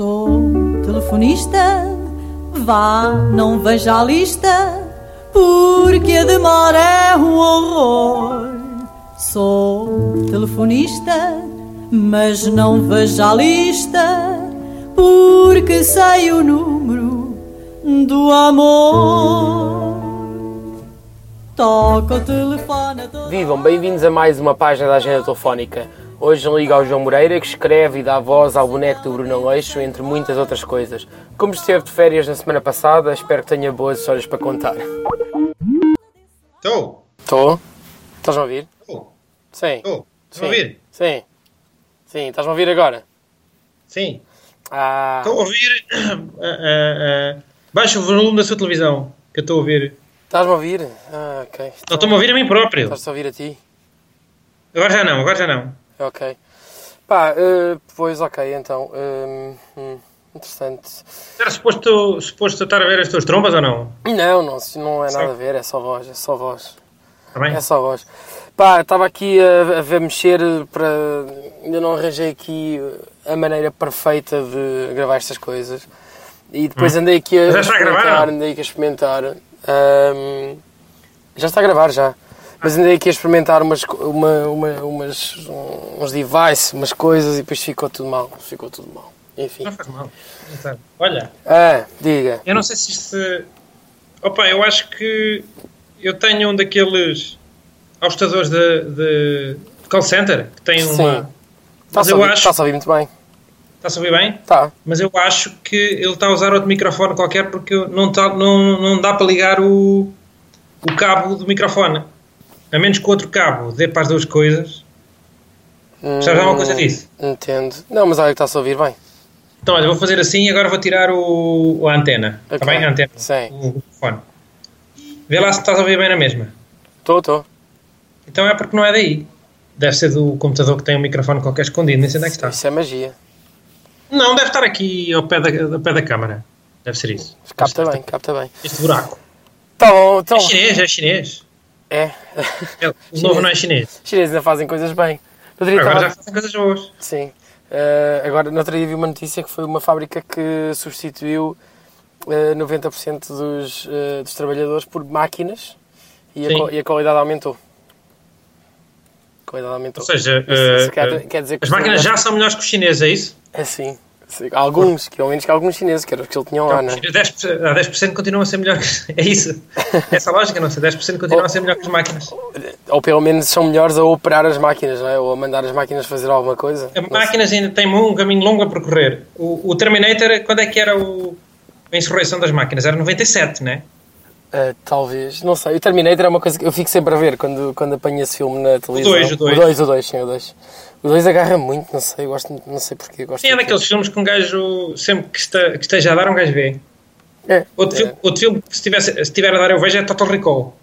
Sou telefonista, vá, não veja a lista, porque a demora é um horror. Sou telefonista, mas não veja a lista, porque sei o número do amor. Toca o telefone Vivam, bem-vindos a mais uma página da Agenda Telefónica. Hoje liga ao João Moreira, que escreve e dá voz ao boneco do Bruno Aleixo, entre muitas outras coisas. Como esteve de férias na semana passada, espero que tenha boas histórias para contar. Estou, Estou? Estás-me a ouvir? estou, Sim. estou. Estão a ouvir? Sim. Sim, estás-me a ouvir agora? Sim. Ah, Estou a ouvir. ah, ah, ah, Baixa o volume da sua televisão, que eu estou a ouvir. estás-me a ouvir? Ah, ok. Estou-me a ouvir a mim próprio. Estás-te a ouvir a ti? Agora já não, agora já não. Ok. Pá, eh, pois ok, então. hum, hum, interessante. Era suposto, suposto estar a ver as tuas trombas ou não? Não, não, não é nada Só- a ver, é só voz, é só voz. Está bem? É só voz. Pá, estava aqui a, a ver mexer para. Ainda não arranjei aqui a maneira perfeita de gravar estas coisas. E depois andei aqui a Hum. A gravar, experimentar, não? andei aqui a experimentar. Ahm, já está a gravar já. Mas andei aqui a experimentar umas, uma, uma, umas, uns devices, umas coisas e depois ficou tudo mal. Ficou tudo mal. Enfim. Não faz mal. Sabe. Olha, Ah, diga. eu não sei se isto. Opa, eu acho que eu tenho um daqueles ajustadores de, de call center que tem Sim. uma. Está-se a ouvir, acho. está-se a ouvir muito bem. Está-se a ouvir bem? Está. Mas eu acho que ele está a usar outro microfone qualquer porque não, tá, não, não dá para ligar o, o cabo do microfone. A menos que o outro cabo dê para as duas coisas. Sabes alguma coisa disso? Hum, Entendo. Não, mas olha que está-se a ouvir bem. Então, olha, vou fazer assim e agora vou tirar o, a antena. Está Ok. bem? A antena. Sim. O microfone. Vê lá se estás a ouvir bem na mesma. Estou, estou. Então é porque não é daí. Deve ser do computador que tem um microfone qualquer escondido. Nem sei onde é que está. Isso é magia. Não, deve estar aqui ao pé da, ao pé da câmara. Deve ser isso. Capta bem, capta bem. Este buraco. Tá bom, então. É chinês, é chinês. É. É, o novo não é chinês. Os chineses ainda fazem coisas bem. Agora já fazem coisas boas. Sim. Eh, agora, no outro dia vi uma notícia que foi uma fábrica que substituiu eh, 90% dos, eh, dos trabalhadores por máquinas e a, e a qualidade aumentou. A qualidade aumentou. Ou seja, Isso- isso quer, quer dizer que as máquinas já são melhores que os chineses, é isso? É sim. Alguns, que ao menos que alguns chineses, que era os que ele tinham lá, não é? 10%, a 10% continuam a ser melhores. É isso. Essa lógica, não sei. 10% continuam a ser melhor que as máquinas. Ou pelo menos são melhores a operar as máquinas, não é? Ou a mandar as máquinas fazer alguma coisa. As máquinas ainda têm um caminho longo a percorrer. O, o Terminator, quando é que era o, a insurreição das máquinas? Era 97, não é? Uh, talvez, não sei. O Terminator é uma coisa que eu fico sempre a ver quando, quando apanho esse filme na televisão. dois, o dois. O 2, o 2, sim, o 2. O 2 agarra muito, não sei, gosto, não sei porquê. Gosto Sim, é daqueles filmes que um gajo, sempre que, está, que esteja a dar, um gajo vê. É, Outro, é. filme, outro filme que se, tivesse, se estiver a dar eu vejo é Total Recall.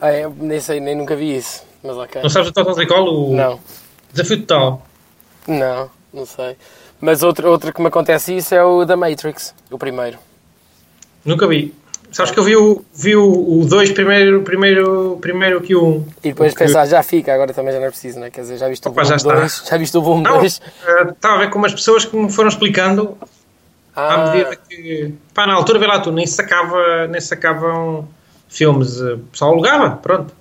Ah, é, nem sei, nem nunca vi isso. Mas ok. Não sabes o Total Recall? O Não, Desafio Total. não, não sei. Mas outro, outro que me acontece isso é o da Matrix, o primeiro. Nunca vi. Sabes que eu vi o 2 vi o 2 primeiro, primeiro, primeiro que o 1. Um. E depois Porque- pensar, já fica, agora também já não é preciso, não é? Quer dizer, já viste o Opa, está. 2? Já viste o Não, 2? eh, estava a ver como as pessoas que me foram explicando à Ah, medida que. Pá, na altura, vê lá tu, nem sacava, nem sacavam filmes. eh, O pessoal alugava, pronto.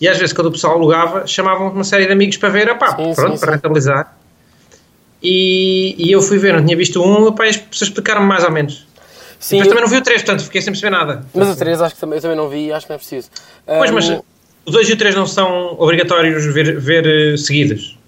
E às vezes, quando o pessoal alugava, chamavam uma série de amigos para ver, pá, Sim, pronto, sim, para sim. rentabilizar. E, e eu fui ver, não tinha visto um, pá, e as pessoas explicaram-me mais ou menos. Sim, Depois também não vi o 3, portanto, fiquei sem perceber nada. mas o 3 acho que também, eu também não vi e acho que não é preciso. Pois, Ah, mas o 2 e o 3 não são obrigatórios ver, ver eh, seguidos.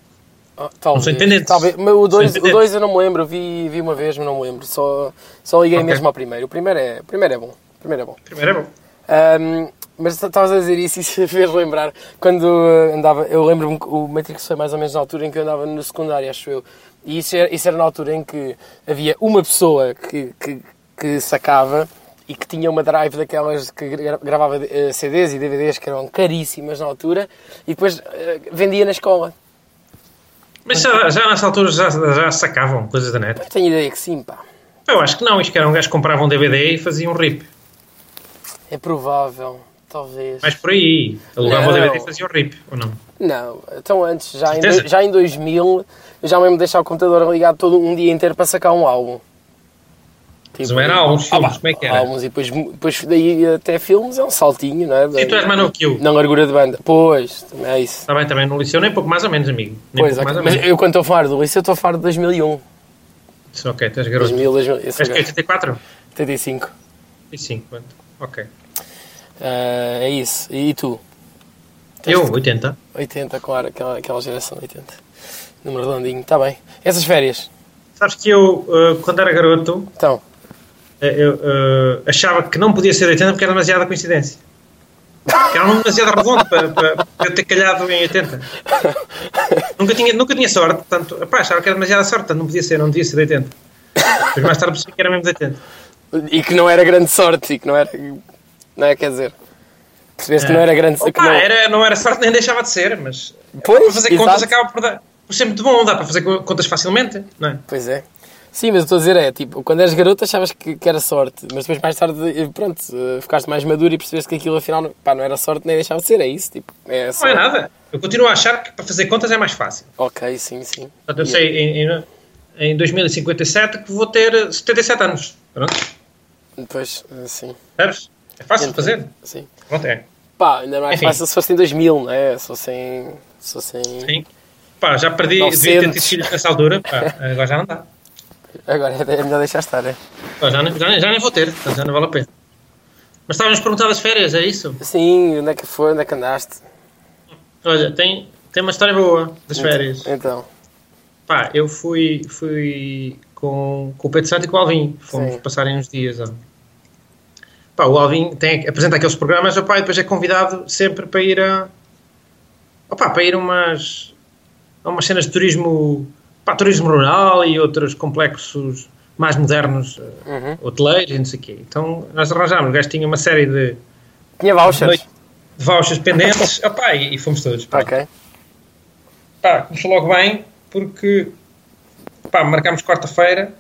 Ah, talvez, são independentes. Talvez, mas o 2 São o dois eu não me lembro, eu vi, vi uma vez, mas não me lembro. Só, só liguei Ok. mesmo ao primeiro. O primeiro é, o primeiro é bom. O primeiro é bom. Primeiro é bom. Ahm, mas estavas a dizer isso e isso fez lembrar quando andava. Eu lembro-me que o Matrix foi mais ou menos na altura em que eu andava no secundário, acho eu. E isso era, isso era na altura em que havia uma pessoa que, que, que sacava e que tinha uma drive daquelas que gra- gravava eh, CDs e DVDs que eram caríssimas na altura e depois eh, vendia na escola. Mas já, já nessa altura já, já sacavam coisas da net. Eu tenho ideia que sim, pá. Eu acho que não, isto que era um gajo que comprava um DVD e fazia um rip. É provável, talvez. Mais por aí. Alugava o. DVD e fazia um rip, ou não? Não, então antes, já em, já em 2000, eu já mesmo deixava o computador ligado todo um dia inteiro para sacar um álbum. Tipo, não era álbuns, ah, filmes, pá, como é que era? Álbuns e depois, depois daí até filmes é um saltinho, não é? Sim, tu és mais novo que eu. Na largura de banda. Pois, também é isso. Está bem, também no liceu, nem pouco mais ou menos, amigo. Nem Pois, mais mas menos. eu quando estou a falar do Liceu, estou a falar de 2001. Isso, Ok, tu és garoto. 2000, 2000 eu sou És que garoto. 84? 85. E 5, quanto? Ok. Ah, é isso. E tu? Eu, 80. 80, claro, aquela, aquela geração de 80. Número redondinho, está bem. Essas férias? Sabes que eu, uh, quando era garoto, Então, uh, eu uh, achava que não podia ser 80 porque era demasiada coincidência. Que era um demasiado redondo para, para, para eu ter calhado em 80. Nunca tinha, nunca tinha sorte, portanto, epá, achava que era demasiada sorte, portanto não podia ser, não devia ser de 80. Depois mais tarde percebi que era mesmo de 80. e que não era grande sorte, e que não era. Não é, quer dizer. Percebeste que não era grande sorte. Opa, era, não era sorte nem deixava de ser, mas Pois, para fazer contas exato. acaba por, dar, por ser muito bom, dá para fazer co- contas facilmente, não é? Pois é. Sim, mas eu estou a dizer é, tipo, quando eras garoto achavas que, que era sorte, mas depois mais tarde, eh, pronto, eh, ficaste mais maduro e percebeste que aquilo afinal, não- pá, não era sorte nem deixava de ser, é isso, tipo, é Não é nada. Eu continuo a achar que para fazer contas é mais fácil. Ok, sim, sim. Portanto, eu sei em, em, em 2057 que vou ter 77 anos. Pronto, Depois, eh, sim. sabes? É fácil de fazer. Sim. Pronto, é. Pá, ainda mais Enfim. fácil se fosse em 2000, não é? Se fosse em... Se fosse em... Sim. Pá, já perdi, 900. devia ter tido filhos nessa altura. Pá, agora já não dá. Agora é melhor deixar estar, é? Já, nem- já, nem- já nem vou ter, já não vale a pena. Mas estávamos a perguntar das férias, é isso? Sim, onde é que foi, onde é que andaste? Olha, tem, tem uma história boa das férias. Então, Pá, eu fui, fui com, com o Pedro Santo e com o Alvin. Fomos Sim. passarem uns dias. Ó. Pá, o Alvin tem, apresenta aqueles programas opá, e depois é convidado sempre para ir a. Opá, para ir a umas, a umas cenas de turismo. Pá, turismo rural e outros complexos mais modernos, eh, Uhum. hoteleiros e não sei o quê. Então nós arranjámos. O gajo tinha uma série de, tinha vouchers? De vouchers pendentes opá, e, e fomos todos. pá. Ok. Pá, começou logo bem, porque pá, marcámos quarta-feira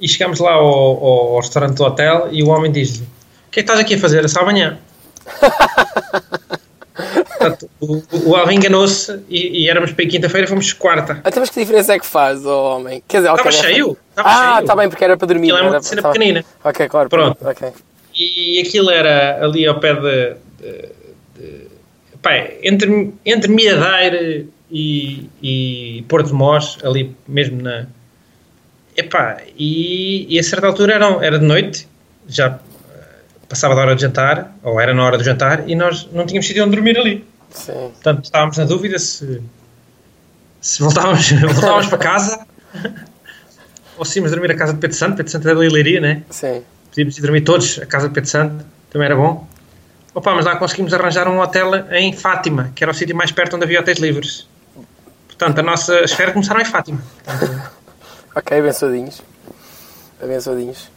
e chegamos lá ao, ao- ao restaurante do hotel e o homem diz-lhe: O que é que estás aqui a fazer? É só amanhã. Portanto, o, o- Alvin enganou-se e, e éramos para ir quinta-feira, fomos quarta. Até mas que diferença é que faz, oh, homem? Quer dizer, Estava é- cheio. Estava Ah, está bem, porque era para dormir. Aquilo é não uma era- cena tá- pequenina. Ok, claro. Pronto. Ok. E aquilo era ali ao pé de. de- de- pá, entre, entre Miadeira e, e Porto de Mós, ali mesmo na. Epá, e, e a certa altura era, era de noite, já eh, passava da hora de jantar, ou era na hora do jantar, e nós não tínhamos sítio onde dormir ali. Sim. Portanto, estávamos na dúvida se, se voltávamos, voltávamos para casa ou se íamos dormir a casa de Pedro Santo. Pedro Santo é da Leiria, né? Sim. Podíamos ir dormir todos a casa de Pedro Santo, também era bom. Opa, mas lá conseguimos arranjar um hotel em Fátima, que era o sítio mais perto onde havia hotéis livres. Portanto, a nossa esfera começaram em Fátima. Ok, abençoadinhos. Abençoadinhos.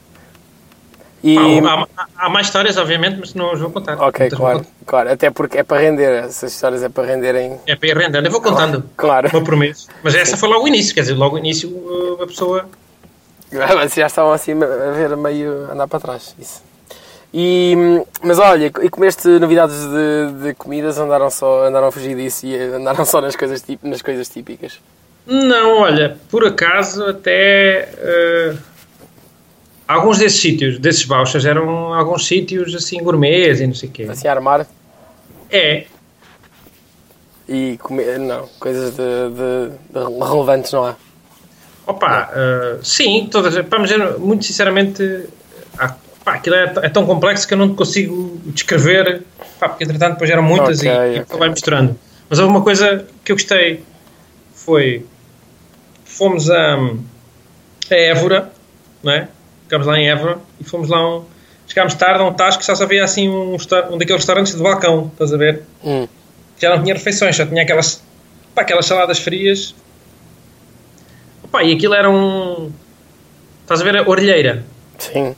E. há, há- há mais histórias, obviamente, mas não os vou contar. Ok, vou claro, contar. claro. Até porque é para render. Essas histórias é para renderem. É para ir rendendo. Eu vou contando, Claro. por mês. Mas essa foi logo o início, quer dizer, logo o início uh, a pessoa... Mas já estavam assim a ver meio andar para trás. Isso. E, mas olha, e comeste novidades de, de comidas? Andaram só andaram a fugir disso e andaram só nas coisas, nas coisas típicas? Não, olha, por acaso até uh, alguns desses sítios, desses vouchers, eram alguns sítios assim gourmets e não sei o quê. Assim armar É, e comer. Não, coisas de, de- de relevantes não há. opa, uh, sim, todas, mas eu, muito sinceramente, há- pá, aquilo é, é tão complexo que eu não consigo descrever, pá, porque entretanto depois eram muitas Ok, e, e ok. aquilo vai misturando. Mas houve uma coisa que eu gostei, foi, fomos a, a Évora, não é? Ficámos lá em Évora e fomos lá um, chegámos tarde a um tasco que só havia assim um, um daqueles restaurantes de balcão, estás a ver? Hum, já não tinha refeições, só tinha aquelas, pá, aquelas saladas frias. Opa, e aquilo era um. Estás a ver a orelheira? sim.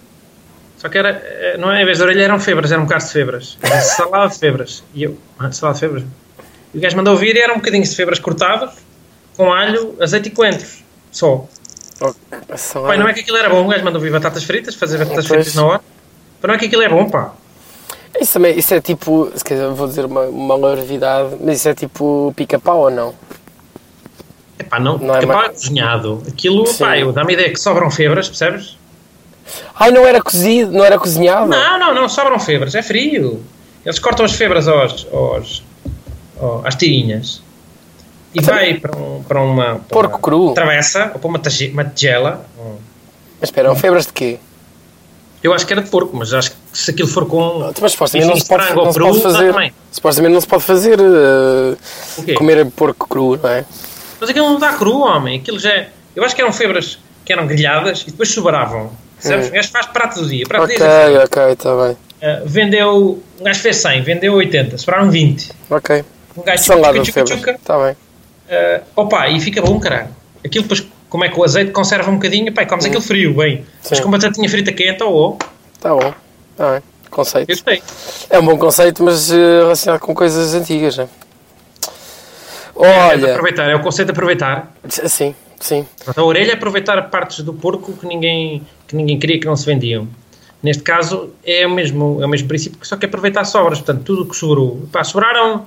Só que era, eh, não é? Em vez de orelha eram febras, eram um bocado de febras. Era salada de febras. E eu, ah, salada de febras. E o gajo mandou vir e eram um bocadinho de febras cortados, com alho, azeite e coentros. Só. Pai, não é que aquilo era bom, o gajo mandou vir batatas fritas, fazer batatas Pois. fritas na hora. Mas não é que aquilo é bom, pá. Isso, também, isso é tipo, se calhar vou dizer uma, uma larvidade, mas isso é tipo pica-pau ou não? Epá, não, Não é porque mais- pá, cozinhado. Aquilo, Sim. pá, dá-me a ideia que sobram febras, percebes? Ai, não era cozido, não era cozinhado? Não, não, não, sobram febras, é frio. Eles cortam as febras aos, aos, aos- às tirinhas e vai para, um, para uma para Porco uma cru? travessa ou para uma, tage- uma tigela. Mas espera, febras de quê? Eu acho que era de porco, mas acho que se aquilo for com. Mas supostamente não se pode, não se pode fazer. também. Supostamente não se pode fazer quê? comer porco cru, não é? Mas aquilo não dá cru, homem. Aquilo já é- Eu acho que eram febras que eram grelhadas e depois sobravam. Sabes? Hum. Um gajo faz prato do dia. Prato do Ok, dia é ok, está bem. Uh, vendeu. Um gajo fez 100, vendeu 80, sobraram 20. Ok. Um gajo tchuca, de tchuca, tchuca. Está bem. Uh, opa, e fica bom, caralho. Aquilo depois, como é que o azeite conserva um bocadinho, pá, comes aquilo frio, bem. Mas Hum. Sim. com batatinha frita quente, oh, oh, Está bom. Está bem. Conceito. É um bom conceito, mas eh, relacionado com coisas antigas, não é? É Olha. aproveitar, é o conceito de aproveitar. Sim, sim. Portanto, a orelha é aproveitar partes do porco que ninguém, que ninguém queria que não se vendiam. Neste caso, é o mesmo, é o mesmo princípio, só que é aproveitar sobras. Portanto, tudo o que sobrou. Pá, sobraram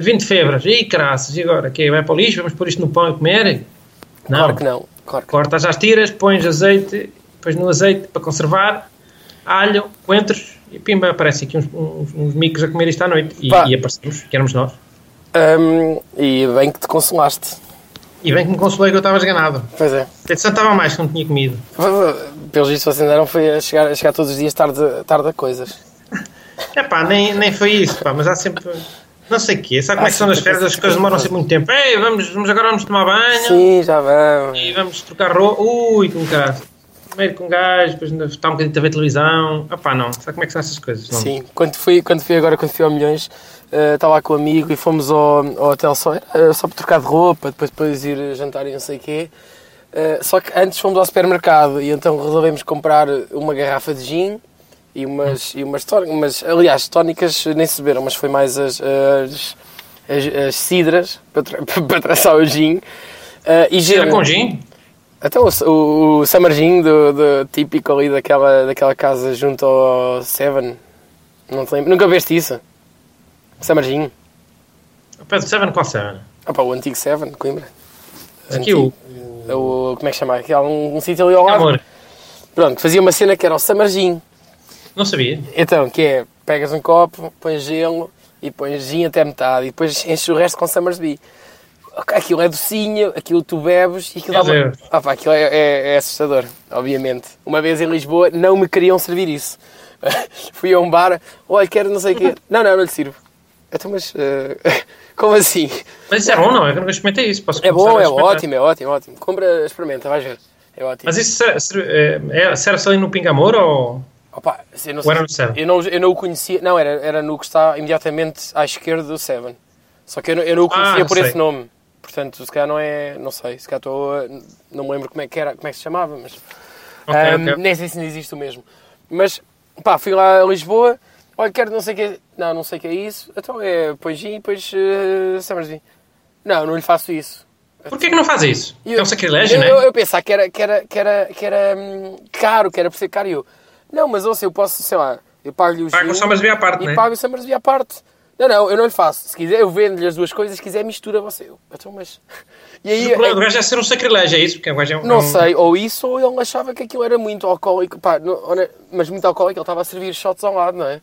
20 febras. Ih, caraças, e agora? Que vai para o lixo? Vamos pôr isto no pão e comer? Não. Claro que não. Claro que Cortas às tiras, pões azeite, pões no azeite para conservar, alho, coentros e pimba, aparece aqui uns, uns, uns micos a comer isto à noite. E, e aparecemos, que éramos nós. Hum, e bem que te consolaste. E bem que me consolei que eu estava esganado. Pois é. Até estava mais que não tinha comido. Pelos vistos, vocês andaram foi a chegar, a chegar todos os dias tarde, tarde a coisas. É pá, nem, nem foi isso, pá, mas há sempre. Não sei o quê. Sabe como Há é que são nas sempre férias? As coisas demoram sempre muito tempo. Ei, vamos, vamos agora vamos tomar banho Sim, já vamos. e vamos trocar roupa. Ui, com cara. Primeiro com um gajo, depois está um bocadinho a ver televisão. Ah pá, não. Sabe como é que são essas coisas? Não. Sim, quando fui, quando fui agora, quando fui ao Milhões, eh, estava lá com um amigo e fomos ao, ao hotel só, eh, só para trocar de roupa, depois depois ir jantar e não sei o quê. Eh, só que antes fomos ao supermercado e então resolvemos comprar uma garrafa de gin e umas, e umas tónicas, aliás, tónicas nem se beberam, mas foi mais as, as, as, as cidras para, tra para traçar o gin. Eh, e gelo. com gin? Então, o, o, o Summer Gin do, do típico ali daquela, daquela casa junto ao Seven. Não te lembro. Nunca viste isso? Summer Gin. Pedro Seven, qual Seven? Opa, o antigo Seven, Coimbra. Aqui o. O, como é que chama? Aqui há um, um sítio ali ao lado. Amor, Pronto, fazia uma cena que era o Summer Gin. Não sabia. Então, que é, pegas um copo, pões gelo e pões gin até metade e depois enches o resto com Summersby. Aquilo é docinho, aquilo tu bebes e aquilo Meu dá. Ah, pá, aquilo é, é- é assustador, obviamente. Uma vez em Lisboa não me queriam servir isso. Fui a um bar, olha, quero não sei o quê. Não, não, não lhe sirvo. Então, mas eh, como assim? Mas isso é bom, não? É que eu nunca experimentei isso. Posso É bom, é experimentar. ótimo, é ótimo, é ótimo. Compra, experimenta, vais ver. É ótimo. Mas isso serve- serve- é, é, serve-se ali no Pingamor ou. Opa, eu não Ou era sei. no Seven? Eu não, eu não o conhecia. Não, era, era no que está imediatamente à esquerda do Seven. Só que eu não, eu não o conhecia Ah, por sei. esse nome. Portanto, se calhar não é. Não sei, se calhar estou. Não me lembro como é que era, como é que se chamava, mas. Ok, Ahm, ok. Nem sei se existe o mesmo. Mas, pá, fui lá a Lisboa. Olha, quero não sei o que é. Não, não sei o que é isso. Então é gin e depois uh, Summersby. Não, não lhe faço isso. Porquê que não faz isso? E É um sacrilégio, eu, não eu, eu pensava que era, que era, que era, que era hum, caro, que era por ser caro. E eu, não, mas ouça, eu posso, sei lá, eu pago-lhe o Paga o Summersby à parte, e não é? pago o Summersby à parte. Não, não, eu não lhe faço. Se quiser, eu vendo-lhe as duas coisas. Se quiser, mistura você. Eu, então, mas... E aí, o do gajo é ser um sacrilégio, é isso? Porque o gajo é um- não é um- sei, ou isso, ou ele achava que aquilo era muito alcoólico. Pá, não- mas muito alcoólico, ele estava a servir shots ao lado, não é?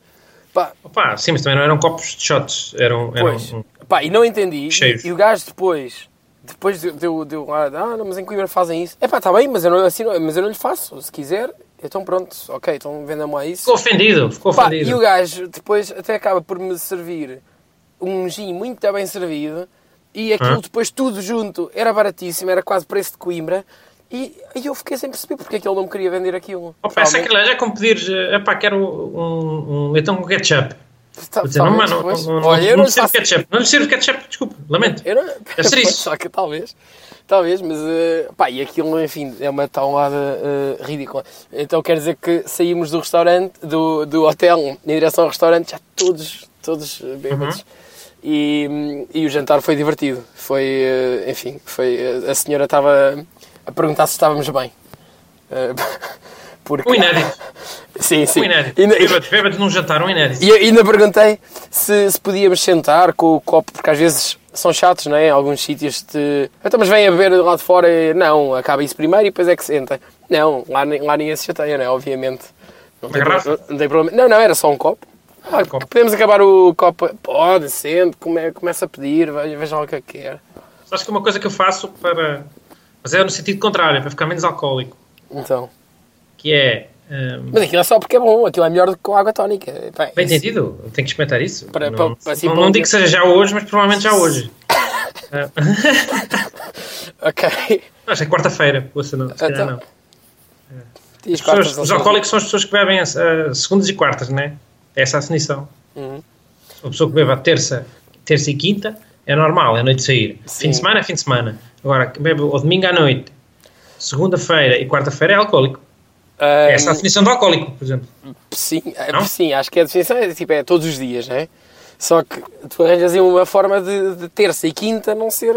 Pá, Opa, sim, mas também não eram copos de shots. Eram, eram Pois. Pá, e não entendi. Cheios. E, e o gajo depois, depois deu, deu, deu ah, não, mas em Coimbra fazem isso. É pá, está bem, mas eu, não, assim, mas eu não lhe faço. Se quiser, então pronto, ok, então venda-me lá isso. Ficou ofendido, ficou Pá, ofendido. e o gajo depois até acaba por me servir um gin muito bem servido e aquilo Hã? depois tudo junto era baratíssimo, era quase preço de Coimbra. E, e eu fiquei sem perceber porque é que ele não me queria vender aquilo. É Realmente, sacrilégio é como pedires, eh, epá, quero um, um leitão com ketchup. tá- Vou dizer, não, talvez, mano, não, pois. não, não, Olha, eu não não lhe lhe sirvo faço ketchup. Não lhe sirvo ketchup, desculpa, lamento. Eu não... Deve ser Pois, isso. Só que talvez. Talvez, mas eh, pá, e aquilo, enfim, é uma taulada eh, ridícula. Então quer dizer que saímos do restaurante, do, do hotel, em direção ao restaurante, já todos, todos bêbados. Uhum. E, e o jantar foi divertido. Foi, eh, enfim, foi, a senhora estava a perguntar se estávamos bem. Porque... Um inédito. Sim, sim. Um inédito. Ainda- Bêbado, bêbado num jantar, um inédito. e ainda perguntei se, se podíamos sentar com o copo, porque às vezes são chatos, não é? Alguns sítios te. Então, mas vem a beber do lado de fora e não, acaba isso primeiro e depois é que senta. Não, lá, nem- lá ninguém se chateia, não é? Obviamente. Não tem, pro- não tem problema. Não, não, era só um copo. Ah, Um copo. Podemos acabar o copo. Pode, sente, come, começa a pedir, veja, lá o que é que quer. Acho que é uma coisa que eu faço para. Mas é no sentido contrário, para ficar menos alcoólico. Então. Que é. Mas aquilo é só porque é bom, aquilo é melhor do que com água tónica. Bem, Bem isso- entendido, tenho que experimentar isso. Para- não, para- assim, não, para não digo que seja já hoje, mas provavelmente já hoje. Ah, Ok. Acho que é quarta-feira, ouça, não, se calhar Então, não. As pessoas- os alcoólicos são as pessoas que bebem ah, segundas e quartas, né? É essa a definição. Uhum. Uma pessoa que bebe a terça, terça e quinta é normal, é noite de sair. Fim de Sim. semana é fim de semana. Agora, que bebe ao domingo à noite, segunda-feira e quarta-feira é alcoólico. Ah, Essa é a definição do alcoólico, por exemplo. Sim, é, Não? sim, acho que a definição é, tipo, é todos os dias, não é? Só que tu arranjas aí uma forma de, de terça e quinta não ser.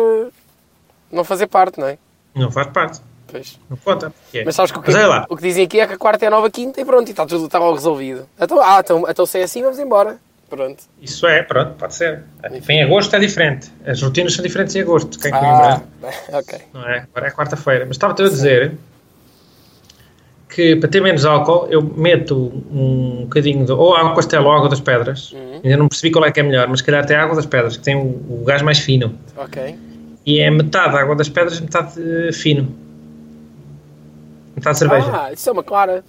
não fazer parte, não é? Não faz parte. Pois. Não conta. É. Mas sabes que o que, o que dizem aqui é que a quarta é a nova quinta e pronto, e está tudo está resolvido. Então, ah, então, então se é assim, vamos embora. Pronto. Isso é, pronto, pode ser. Em agosto é diferente. As rotinas são diferentes em agosto. Quem é que Ah, lembra? bem, ok. Não é? Agora é quarta-feira. Mas estava-te a dizer que para ter menos álcool eu meto um bocadinho de ou água castelo ou água das pedras. Uhum. Ainda não percebi qual é que é melhor, mas se calhar até água das pedras, que tem o, o gás mais fino. Ok. E é metade água das pedras, metade eh, fino. Metade cerveja. Ah, isso é uma clara.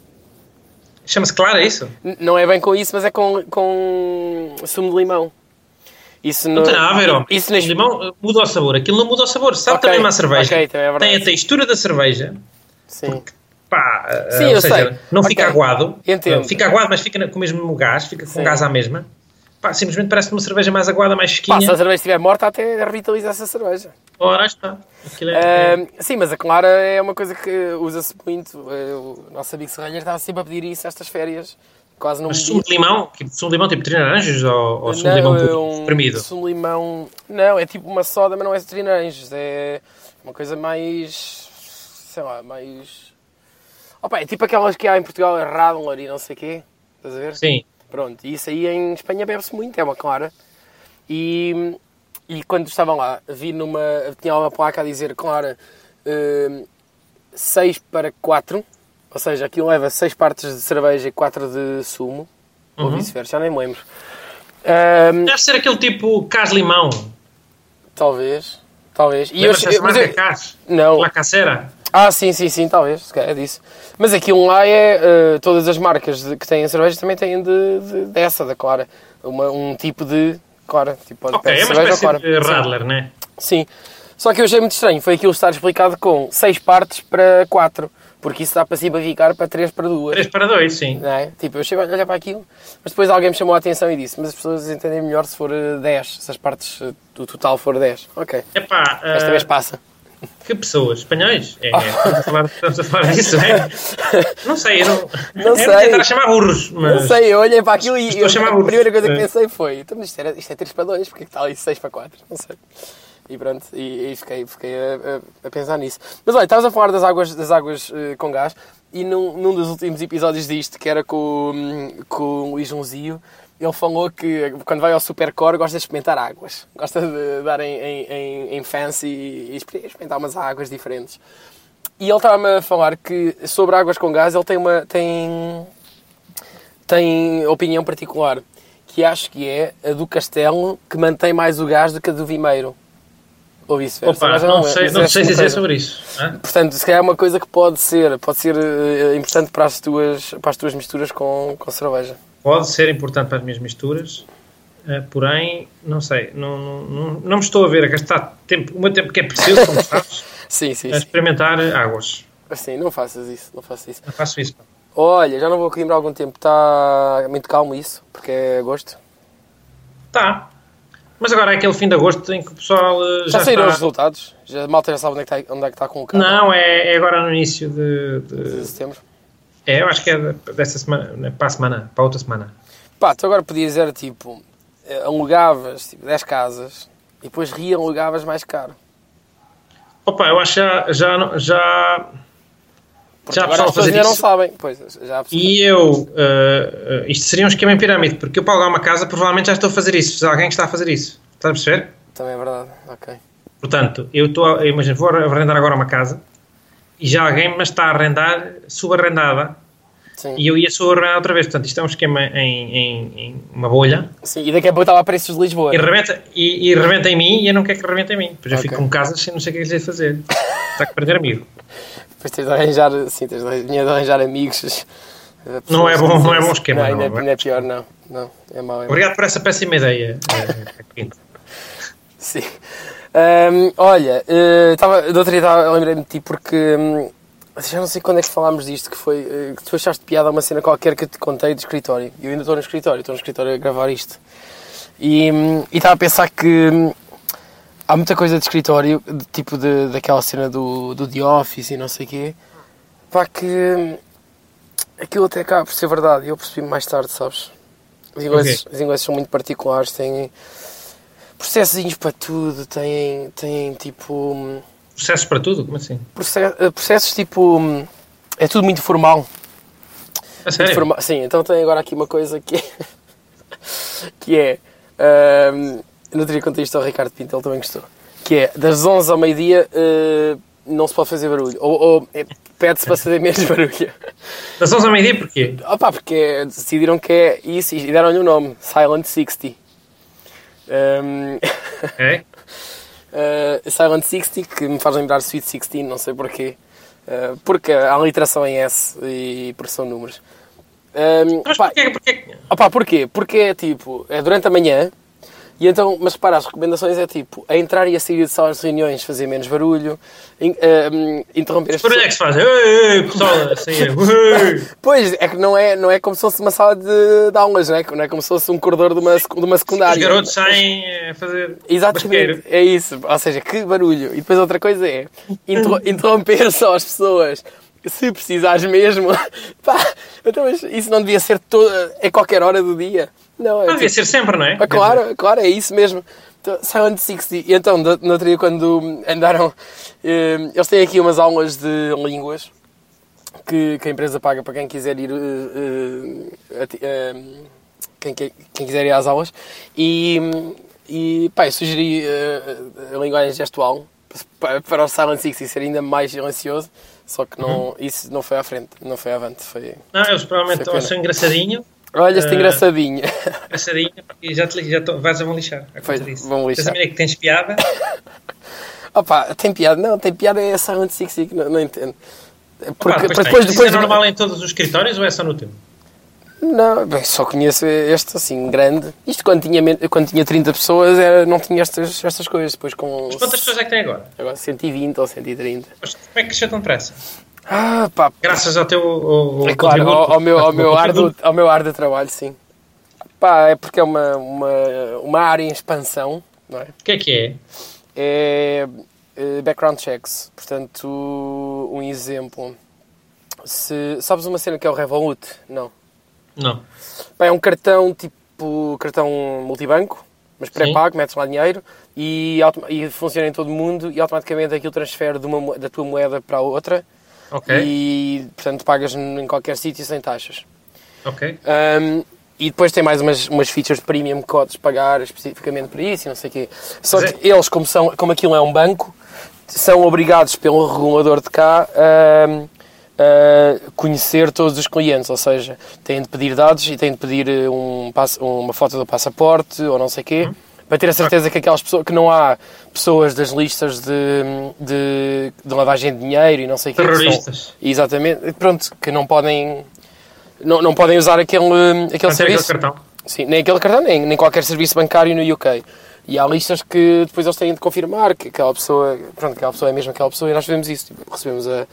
Chama-se Clara, é isso? N- Não é bem com isso, mas é com, com sumo de limão. Isso Não tem nada a ver, homem. Isso O nas... limão eh, muda o sabor. Aquilo não muda o sabor. Sabe Ok, também uma cerveja. ok, também é tem a textura da cerveja. Sim. Pá, Sim, ou eu seja, sei. não Ok. fica aguado. Entendo. Fica aguado, mas fica com o mesmo gás. Fica com Sim. gás à mesma. Pá, simplesmente parece uma cerveja mais aguada, mais Pá, fresquinha. se a cerveja estiver morta, até revitaliza essa cerveja. Ora, está. É, Ahm, sim, mas a clara é uma coisa que usa-se muito. O nosso amigo Serralheiro estava sempre a pedir isso estas férias. Quase não Mas sumo de limão? Tipo, sumo de limão tipo trinaranjos ou, ou sumo de limão é puro, um espremido? sumo de limão. Não, é tipo uma soda, mas não é de trinaranjos. É uma coisa mais. sei lá, mais. Opa, é tipo aquelas que há em Portugal, Radler e não sei o quê. Estás a ver? Sim. Pronto, e isso aí em Espanha bebe-se muito, é uma clara. E, e quando estavam lá, vi numa. tinha lá uma placa a dizer clara 6 para 4, ou seja, aquilo leva 6 partes de cerveja e 4 de sumo, ou Uhum. vice-versa, já nem me lembro. Ahm, Deve ser aquele tipo cas-limão. talvez, talvez. E Lembras-te dessa mas cas? não. La Cacera? Ah, sim, sim, sim, talvez, se calhar é disso. Mas aquilo lá é. eh, todas as marcas de- que têm cerveja também têm de, de- dessa, da Clara. Uma- um tipo de Clara. Tipo, pode Ok, pedir é uma cerveja Clara. de Sim. Radler, né? Sim. Só que eu achei muito estranho. Foi aquilo estar explicado com 6 partes para 4. Porque isso dá para simplificar para 3 para 2. 3 para 2, sim. É? Tipo, eu achei a olhar para aquilo, mas depois alguém me chamou a atenção e disse: Mas as pessoas entendem melhor se for eh, 10, se as partes eh, do total for 10. Ok, Epá, esta ah, vez passa. Que pessoas? Espanhóis? É, é. Estamos, a falar, estamos a falar disso, é? Não sei, eu não... Não eu sei. tentar chamar burros, mas... Não sei, eu olhei para aquilo e eu- a burros. primeira coisa que É. pensei foi: então, isto, era, isto é 3 para 2, porque é que está ali 6 para 4? Não sei. E pronto, e, e fiquei, fiquei a, a- a pensar nisso. Mas olha, estavas a falar das águas, das águas eh, com gás e num, num dos últimos episódios disto, que era com, com o Luís Junzio, ele falou que quando vai ao Supercore gosta de experimentar águas. Gosta de dar em, em, em, em fancy e experimentar umas águas diferentes. E ele estava-me a falar que sobre águas com gás ele tem uma. tem tem opinião particular, que acho que é a do Castelo, que mantém mais o gás do que a do Vimeiro. Ou vice-versa. Opa, já não, me- sei, não acho sei dizer coisa. sobre isso. hã? Portanto, se calhar é uma coisa que pode ser, pode ser eh, importante para as tuas, para as tuas misturas com, com cerveja. Pode ser importante para as minhas misturas, eh, porém, não sei, não, não, não, não me estou a ver a gastar tempo, o meu tempo que é preciso, como sabes, Sim, sim, a sim. experimentar águas. Assim, não faças isso, não faças isso. Eu faço isso. Olha, já não vou há algum tempo, está muito calmo isso, porque é agosto. Tá. Mas agora é aquele fim de agosto em que o pessoal eh, Já, já, saíram os está... resultados? Já, a malta já sabe onde é que está, onde é que está com o carro? Não, é, é agora no início de, De de- setembro. É, eu acho que é de- dessa semana, né, para a semana, para a outra semana. Pá, tu agora podias dizer, tipo, eh, alugavas tipo, 10 casas e depois realugavas mais caro. Opa, eu acho que já, já, já, Porque já agora as a fazer pessoas ainda não isso. sabem. Pois, já E eu, eh, isto seria um esquema em pirâmide, porque eu para alugar uma casa provavelmente já estou a fazer isso. Se alguém que está a fazer isso. Estás a perceber? também é verdade. Ok. Portanto, eu estou, a- imagina, vou arrendar agora uma casa e já alguém me está a arrendar subarrendada Sim. e eu ia subarrendar outra vez. Portanto, isto é um esquema em, em- em uma bolha Sim, e daqui a pouco estava a preços de Lisboa. e rebenta, e, e rebenta em mim e eu não quero que rebenta em mim. Depois eu fico com casas sem não sei o que lhes hei de fazer. Está a perder amigo. Depois tens de arranjar, sim, tens de arranjar, amigos. Não é bom- não é bom esquema, Não, não, ainda, não é? ainda é pior, não. Não, é mau. É mau. Obrigado por essa péssima ideia. eh. Sim. Ahm, olha, estava do outro dia estava- lembrei-me de ti porque hum, já não sei quando é que falámos disto, que foi eh, que tu achaste piada a uma cena qualquer que eu te contei do escritório. Eu ainda estou no escritório, estou no escritório a gravar isto. E hum, estava a pensar que hum, há muita coisa de escritório, de, tipo de, daquela cena do, do The Office e não sei o quê, pá, que aquilo até acaba por ser verdade. Eu percebi mais tarde, sabes? Os ingleses, os ingleses são muito particulares, têm processos para tudo, têm, têm tipo. hum, Processos para tudo? Como assim? proce- eh, processos tipo. hum, É tudo muito formal. A sério? formal. Sim, então tem agora aqui uma coisa que é. que é. hum, no outro dia contei isto ao Ricardo Pinto, ele também gostou. Que é das 11 ao meio-dia eh, não se pode fazer barulho. Ou, ou é, pede-se para fazer menos barulho. Das 11 ao meio-dia porquê? Opa, porque é- decidiram que é isso e deram-lhe o nome: Silent 60. Hum, É? Uh, Silent 60, que me faz lembrar Sweet 16, não sei porquê. Uh, porque há literação em S e porque são números. Um, Mas pá, porquê? porquê? opá, porquê? Porque é tipo, é durante a manhã, e então, mas repara, as recomendações é tipo, a entrar e a sair de salas de reuniões, fazer menos barulho, in- um, interromper as barulho é que pessoas. se faz? Ei, ei, pessoal, assim, ei. Pois, é que não é, não é como se fosse uma sala de, de aulas, não é? Não é como se fosse um corredor de uma, de uma Os secundária. garotos saem a fazer Exatamente, basqueiro. é isso. Ou seja, que barulho. E depois outra coisa é interro- interromper só as pessoas. Se precisares mesmo, pá, então, mas isso não devia ser toda, a qualquer hora do dia. Não, é Não devia tipo, ser sempre, não é? ah, claro, claro, é isso mesmo. Então, Silent 60. E então, no outro dia, quando andaram, eh, eles têm aqui umas aulas de línguas que, que a empresa paga para quem quiser ir. eh, eh, eh, quem, quem, quiser ir às aulas. E, e pá, eu sugeri eh, a linguagem gestual para, para o Silent 60 ser ainda mais silencioso. Só que não, isso não foi à frente, não foi avante. Foi... Não, eles provavelmente Foi pena. acham engraçadinho, Olha, este Eh, engraçadinho. engraçadinho, e já te já te- vais a vão lixar. a Foi, disso. vão lixar. Tens a que tens piada, Opa, tem piada. Não, tem piada é a Silent 60, não, não entendo. Opa, Porque, tem. depois, Mas depois Isso é normal em todos os escritórios ou é só no teu? Não, bem, só conheço este assim, grande. Isto quando tinha, quando tinha 30 pessoas era, não tinha estas, estas coisas. Depois com Mas quantas pessoas é que tem agora? agora 120 ou 130. Mas como é que cresceu tão depressa? Ah, pá, Graças ao teu ao, é claro, ao, ao meu, ao, meu ar do, ao meu ar de trabalho, sim. Pá, é porque é uma, uma, uma área em expansão, não é? O que é que é? é eh, background checks. Portanto, um exemplo. Se, sabes uma cena que é o Revolut? Não. Não. É um cartão tipo cartão multibanco, mas pré-pago, metes lá dinheiro e, e funciona em todo o mundo e automaticamente aquilo transfere de uma, da tua moeda para a outra Ok. e portanto pagas em qualquer sítio sem taxas. Ok. Um, e depois tem mais umas, umas features de premium que podes pagar especificamente para isso e não sei o quê. Só que eles, como, são, como aquilo é um banco, são obrigados pelo regulador de cá a, a conhecer todos os clientes. Ou seja, têm de pedir dados e têm de pedir eh, um, uma foto do passaporte ou não sei o quê. Uhum. Para ter a certeza que aquelas pessoas que não há pessoas das listas de, de, de lavagem de dinheiro e não sei o quê. que são- Terroristas. Exatamente. Pronto, que não podem não, não podem usar aquele, aquele tem aquele serviço. cartão. Sim, nem aquele cartão, nem, nem qualquer serviço bancário no UK. E há listas que depois eles têm de confirmar que aquela pessoa, pronto, aquela pessoa é mesmo aquela pessoa e nós fazemos isso. Tipo, recebemos a,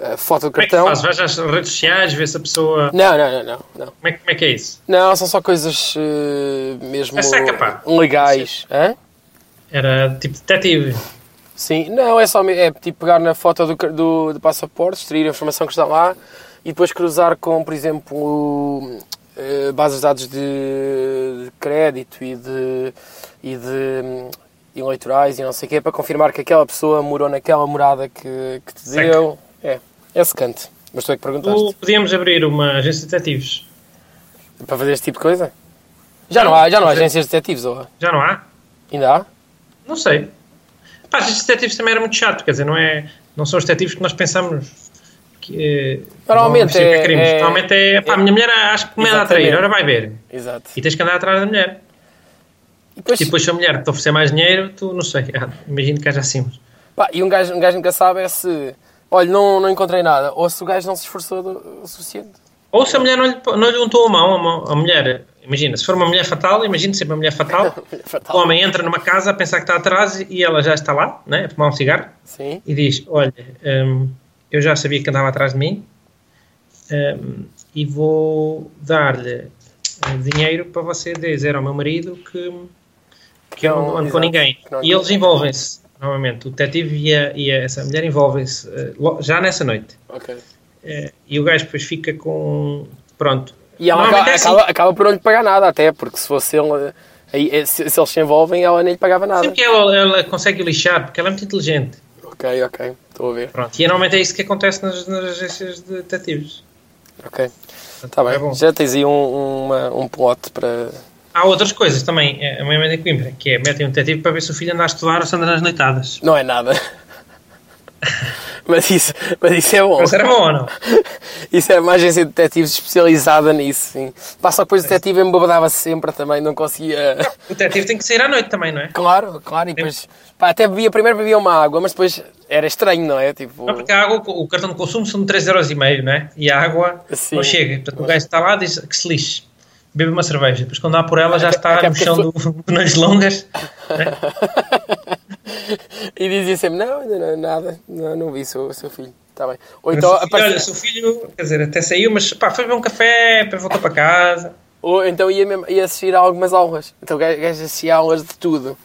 a foto do Como é que cartão. faz? Vais às redes sociais, vê se a pessoa. Não, não, não, não, não. Como é, que- como é que é isso? Não, são só coisas eh, mesmo É seca, pá. legais. Hã? Era tipo detetive. Sim, não, é só é tipo pegar na foto do, do, do passaporte, extrair a informação que está lá e depois cruzar com, por exemplo, eh, bases de dados de, de crédito e de, e de hum, eleitorais e não sei o quê, para confirmar que aquela pessoa morou naquela morada que, que te deu. É, é secante. Mas tu é que perguntaste. Tu podíamos abrir uma agência de detetives. Para fazer este tipo de coisa? Já não há, já não há agências de detetives, ou? Já não há? Ainda há? Não sei. Pá, estes detetives também era muito chato, quer dizer, não, é, não são os detetives que nós pensamos que. eh, Normalmente é- crimes. é- Normalmente é. Pá, a minha mulher acho que me anda a trair, ora vai ver. Exato. E tens que andar atrás da mulher. E depois, E depois, se a mulher te oferecer mais dinheiro, tu não sei. ah, Imagino que haja assim. pá, e um gajo, um gajo nunca sabe é se. Olha, não, não encontrei nada. Ou se o gajo não se esforçou do- o suficiente. Ou se a mulher não lhe, não lhe untou a mão, a mão, a mulher, imagina, se for uma mulher fatal, imagina sempre uma mulher fatal, Fatal. o homem entra numa casa a pensar que está atrás e ela já está lá, né, a fumar um cigarro, Sim. e diz, olha, hum, eu já sabia que andava atrás de mim hum, e vou dar-lhe eh, dinheiro para você dizer ao meu marido que, que eu não ando com ninguém. que não E eles envolvem-se, normalmente, o detetive e, a, e a- essa mulher envolvem-se eh, lo- já nessa noite. Ok. Eh, e o gajo depois fica com... Pronto. E ela Normalmente acaba, é assim. acaba, acaba por não lhe pagar nada, até, porque se fosse ele. aí, Se, se eles se envolvem, ela nem lhe pagava nada. Sempre que ela, ela consegue lixar, porque ela é muito inteligente. Ok, ok. Estou a ver. Pronto. E normalmente é isso que acontece nas, nas agências de detetives. Ok. Está bem. É bom. Já tens aí um, uma, um plot para. Há outras coisas também, é, a minha mãe em Coimbra, que é metem um detetive para ver se o filho anda a estudar ou se anda nas noitadas. Não é nada. mas, isso, mas isso é bom. Mas era bom ou não? Isso é uma agência de detetives especializada nisso, sim. Que depois o detetive embobadava sempre também, não conseguia. O detetive tem que sair à noite também, não é? Claro, claro, e depois. Pá, até bebia, primeiro bebia uma água, mas depois era estranho, não é? Tipo. Não, porque a água, o cartão de consumo são de 3,5€, não é? E a água Sim. não chega. Portanto, o gajo está lá e diz que se lixe. Bebe uma cerveja. Depois, quando dá por ela, já É está é é no chão do, do Noites Longas. e dizia sempre: Não, ainda não, nada, não, não vi seu, seu filho. Está bem. Ou então Mas, aparecia- Olha, seu filho, quer dizer, até saiu, mas pá, foi beber um café, depois voltou para casa. Ou então ia, mesmo, ia assistir a algumas aulas. Então o gajo assistia a aulas de tudo.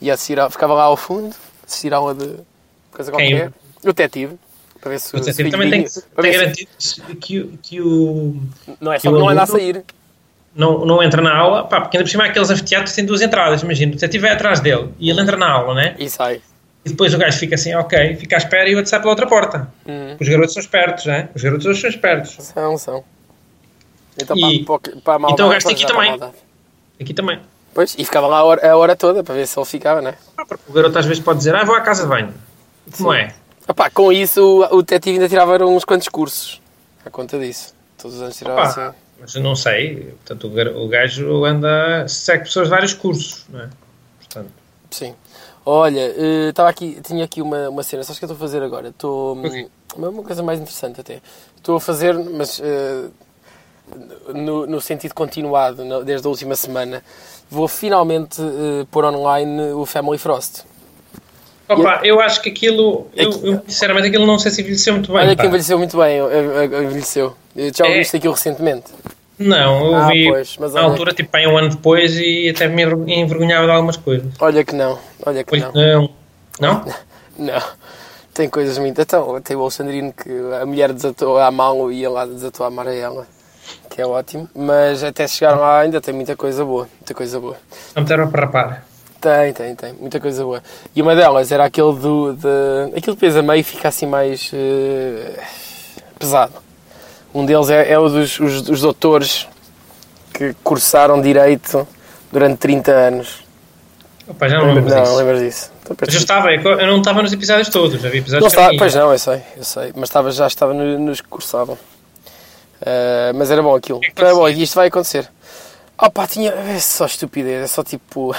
Ia assistir a, ficava lá ao fundo, assistir a aula de coisa Quem? qualquer. O detetive. Para ver se O filho também tem vinha- para tem se- garantido que, o- que o Não é só o que não anda a sair. Não, não entra na aula, pá, porque ainda por cima aqueles anfiteatros têm duas entradas, imagina, o detetive é atrás dele e ele entra na aula, né? E sai. E depois o gajo fica assim, ok, fica à espera e o outro sai pela outra porta. Uhum. Os garotos são espertos, né? Os garotos hoje são espertos. São, são. Então, E- para, para, para a maldade, então o gajo tem aqui a também. Aqui também. Pois, e ficava lá a hora, a hora toda para ver se ele ficava, né? Ah, porque o garoto às vezes pode dizer, ah, vou à casa de banho. Como é? Opá, com isso o, o detetive ainda tirava uns quantos cursos. À conta disso. Todos os anos tirava Opa, assim. Mas não sei. Portanto, o, gajo anda, segue pessoas de vários cursos, não é? Portanto, Sim. Olha, eh, estava aqui, tinha aqui uma, uma cena, sabes o que eu estou a fazer agora? Estou. Uma, coisa mais interessante até. Estou a fazer, mas eh, no, no sentido continuado, no- desde a última semana, vou finalmente eh, pôr online o Family Frost. Opa, eu acho que aquilo, eu, eu, sinceramente, aquilo não sei se envelheceu muito bem. Olha que envelheceu muito bem, envelheceu. Já É. viste aquilo recentemente? Não, eu Ah, vi pois, mas na olha- altura, tipo, aí um ano depois e até me enver- envergonhava de algumas coisas. Olha que não, olha que Olha, não. não. Não? Tem coisas muito. Então, tem o Alexandrino que a mulher desatou a amá-lo e lá desatou a amar a ela. Que é ótimo. Mas até chegar lá ainda tem muita coisa boa. Muita coisa boa. Não me deram para rapar. Tem, tem, tem. Muita coisa boa. E uma delas era aquele do. De, aquilo que depois a meio fica assim mais. eh, pesado. Um deles é, é o dos os, os doutores que cursaram direito durante 30 anos. Opa, já não lembro não, disso. lembras disso? Então, eu estava, eu não estava nos episódios todos, havia Não episódios estava, que pois não, eu sei, eu sei. Mas estava, já estava no- nos que cursavam. Ah, mas era bom aquilo. que Era bom, acontecia? e isto vai acontecer. Ah pá, tinha. É só estupidez, é só tipo.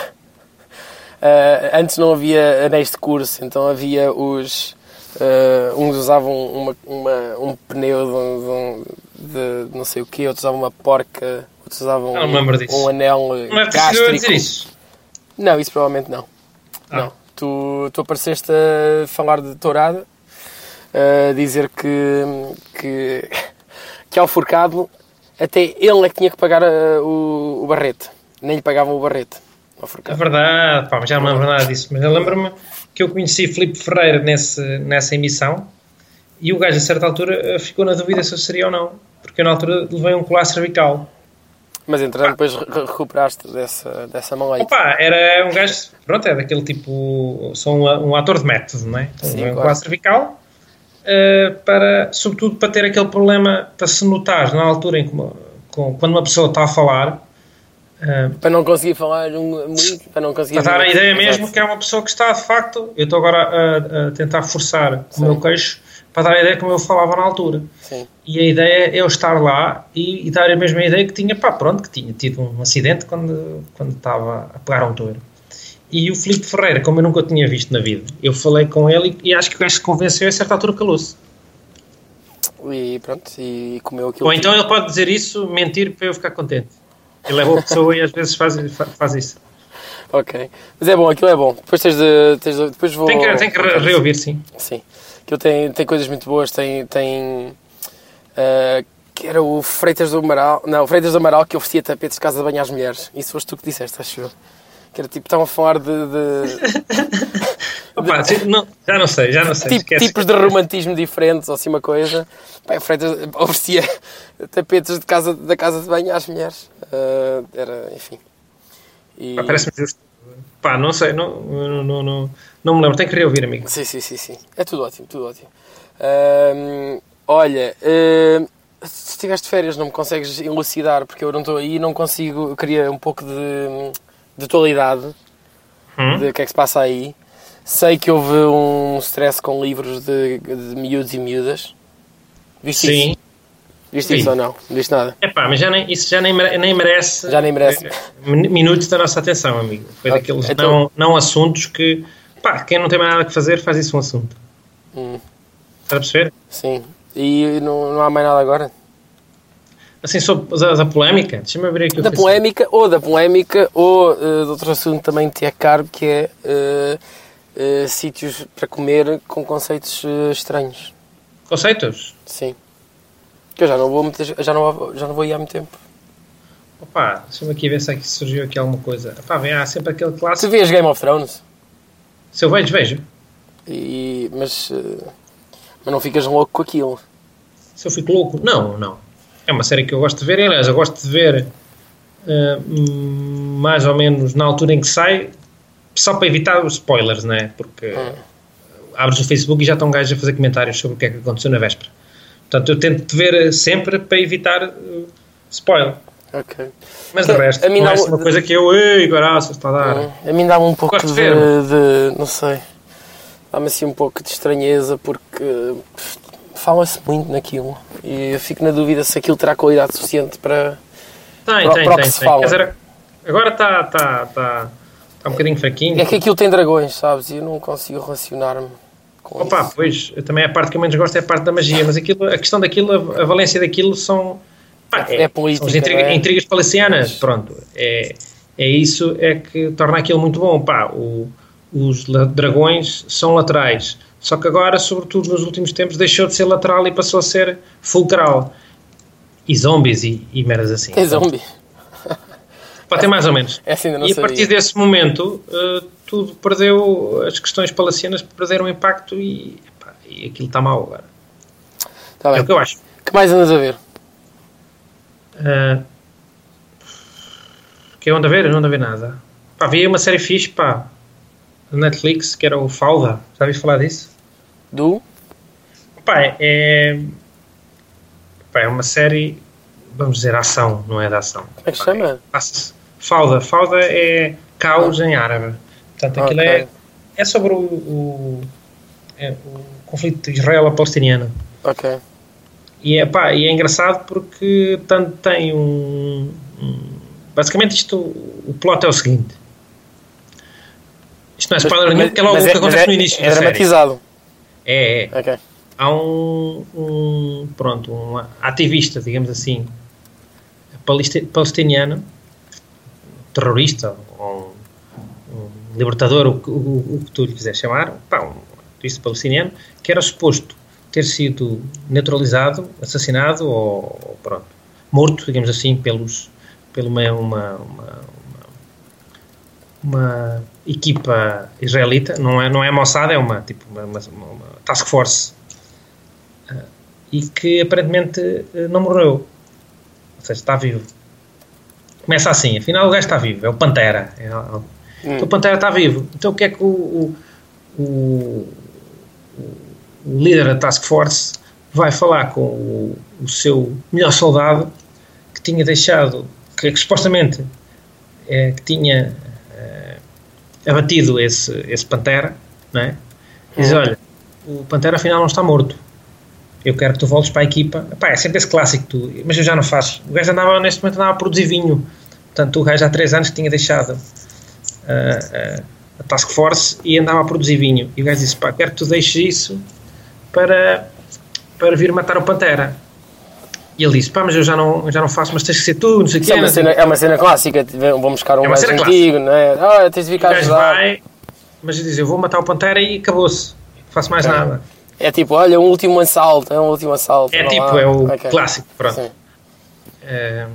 Ah, antes não havia anéis de curso, então havia os. ah, uns usavam uma, uma- um pneu de, um- de- de não sei o quê, outros usavam uma porca, outros usavam Ah, disso. um anel preciso eu dizer gástrico. isso. Não, isso provavelmente não. Ah. Não. Tu, tu apareceste a falar de tourada, a dizer que, que, que ao forcado até ele é que tinha que pagar ah, o, o barrete. Nem lhe pagavam o barrete É verdade, pá, já não me lembro nada disso. Mas eu lembro-me que eu conheci Filipe Ferreira nesse, nessa emissão e o gajo, a certa altura, ficou na dúvida se eu seria ou não. Porque eu, na altura, levei um colar cervical. Mas entretanto depois re- recuperaste dessa, dessa maleita. Opa, era um gajo, pronto, é daquele tipo, sou um, um ator de método, não é? Então, Sim, um colar cervical, eh, para, sobretudo para ter aquele problema, para se notar na altura em que, uma- com- quando uma pessoa está a falar, Ah, Para não conseguir falar um- muito, para não conseguir... para dar a ideia mesmo que é uma pessoa que está de facto. Eu estou agora a, a tentar forçar Sim. o meu queixo para dar a ideia como eu falava na altura. Sim. E a ideia é eu estar lá e, e dar a mesma ideia que tinha, pá, pronto, que tinha tido um acidente quando, quando estava a pegar um touro. E o Filipe Ferreira, como eu nunca tinha visto na vida, eu falei com ele e, e acho que o gajo se convenceu e a certa altura calou-se. E pronto, e comeu aquilo. Ou então ele pode dizer isso, mentir para eu ficar contente. Ele é boa pessoa e às vezes faz, fa- faz isso. Ok. Mas é bom, aquilo é bom. Depois tens de... Tens de depois vou... Tem que, tem que re- reouvir, sim. Sim. Aquilo tem, tem coisas muito boas. Tem... tem ah, que era o Freitas do Amaral... Não, o Freitas do Amaral que oferecia tapetes de casa de banho às mulheres. Isso foste tu que disseste, acho eu. Que era tipo, estavam a falar de... de Opa, sim, não, já não sei, já não sei. tipo- tipos de romantismo diferentes, ou assim uma coisa. O Freitas oferecia tapetes de casa, da casa de banho às mulheres. Ah, era, enfim. E... Parece-me justo. Pá, não sei, não, não, não, não, me lembro, tenho que reouvir, amigo. Sim, sim, sim, sim. É tudo ótimo, tudo ótimo. Ahm, olha, ahm, se estiveres de férias não me consegues elucidar porque eu não estou aí não consigo, eu queria um pouco de, de atualidade Hum? de o que é que se passa aí. Sei que houve um stress com livros de, de miúdos e miúdas. Viste Sim. isso? Viste Sim. isso ou não? Não viste nada? É pá, mas já nem, isso já nem, nem merece. Já nem merece. eh, min- Minutos da nossa atenção, amigo. Foi Ok, daqueles então- não, não assuntos que. Pá, quem não tem mais nada que fazer faz isso um assunto. Hum, Estás a perceber? sim. E não, não há mais nada agora? Assim, sobre da, da polémica, deixa-me abrir aqui o Da polémica, ou da polémica, ou eh, de outro assunto também que te é caro, que é eh, eh, sítios para comer com conceitos estranhos. Conceitos? Sim. Que eu já não vou, muitas- já não, já não vou ir há muito tempo. Opa, deixa-me aqui ver se aqui surgiu aqui alguma coisa. Pá, vem, há sempre aquele Tu clássico. vês Game of Thrones, Se eu vejo, vejo. e, mas, mas não ficas louco com aquilo. Se eu fico louco. Não, não. É uma série que eu gosto de ver. e, Aliás, eu gosto de ver hum, mais ou menos na altura em que sai, só para evitar os spoilers, não é? Porque Hum. abres o Facebook e já estão gajos a fazer comentários sobre o que é que aconteceu na véspera. Portanto, eu tento ver eh, sempre para evitar eh, spoiler. Ok. Mas de resto, a mim não dá é um- uma coisa que eu, ei, graças, está a dar. Hum, A mim dá-me um pouco de, de de- Não sei. Dá-me assim um pouco de estranheza porque fala-se muito naquilo. E eu fico na dúvida se aquilo terá qualidade suficiente para. Tem, Para- tem, para o que tem. se tem. fala. Dizer, agora está está está está um bocadinho fraquinho. É que aquilo tem dragões, sabes? E eu não consigo relacionar-me com Opa, isso. pois, eu também a parte que eu menos gosto é a parte da magia, mas aquilo, a questão daquilo, a, a valência daquilo são, pá, É política, são as intriga- não é? intrigas palestinianas, pronto, é, é isso é que torna aquilo muito bom, pá, o- os dragões são laterais, só que agora, sobretudo nos últimos tempos, deixou de ser lateral e passou a ser fulcral, e zombies e, e merdas assim. Tem zombie. Tem mais ou menos. Essa ainda não E a sabia. partir desse momento, eh, tudo perdeu, as questões palacianas perderam impacto e, epá, e aquilo está mal agora. Tá É bem. o que eu acho. que mais andas a ver? Uh, que eu ando a ver? Eu não ando a ver nada. Pá, vi uma série fixe, pá, na Netflix, que era o Falda. Já viste falar disso? Do? Pá, é, é, pá, é uma série, vamos dizer, ação, não é de ação. Como é que chama? é- Falda. Falda é caos em árabe. Portanto, aquilo Ok. é, é sobre o, o, é o conflito israelo-palestiniano. Ok. E é, pá, e é engraçado porque tanto tem um, um- Basicamente, isto, o plot é o seguinte: isto não é spoiler nenhum, porque é logo o que acontece é, no início é da série. É, é. Ok. Há um, um. Pronto, um ativista, digamos assim, palesti- palestiniano, terrorista, ou um, um libertador, o, que- o, o que tu lhe quiseres chamar, pá, um ativista palestiniano, que era suposto ter sido neutralizado, assassinado ou, ou, pronto, morto, digamos assim, pelos, pela uma, uma, uma, uma, equipa israelita, não é, não é Mossad, é uma, tipo, uma, uma, uma task force, ah, e que aparentemente eh, não morreu, ou seja, está vivo. Começa assim, afinal o gajo está vivo, é o Pantera. É, Hum. então o Pantera está vivo. Então o que é que o, o, o, o líder da Task Force vai falar com o, o seu melhor soldado que tinha deixado, que, que supostamente eh, que tinha abatido esse, esse Pantera, não é? E diz, olha, o Pantera afinal não está morto. Eu quero que tu voltes para a equipa. Pá, é sempre esse clássico, tu, mas eu já não faço. O gajo andava, neste momento, andava a produzir vinho. Portanto, o gajo há 3 anos que tinha deixado ah, ah, a Task Force e andava a produzir vinho. E o gajo disse, pá, quero que tu deixes isso para, para vir matar o Pantera. E ele disse, pá, mas eu já não, já não faço, mas tens que ser tu, não sei o quê. é uma cena, é uma cena clássica. Vão buscar um É cena antigo, não é? Ah, tens de gajo ajudar. vai, mas ele diz, eu vou matar o Pantera e acabou-se. Não faço mais nada. É tipo, olha, um último assalto, é um último assalto. É não tipo, há- é o Ok. clássico, pronto. É,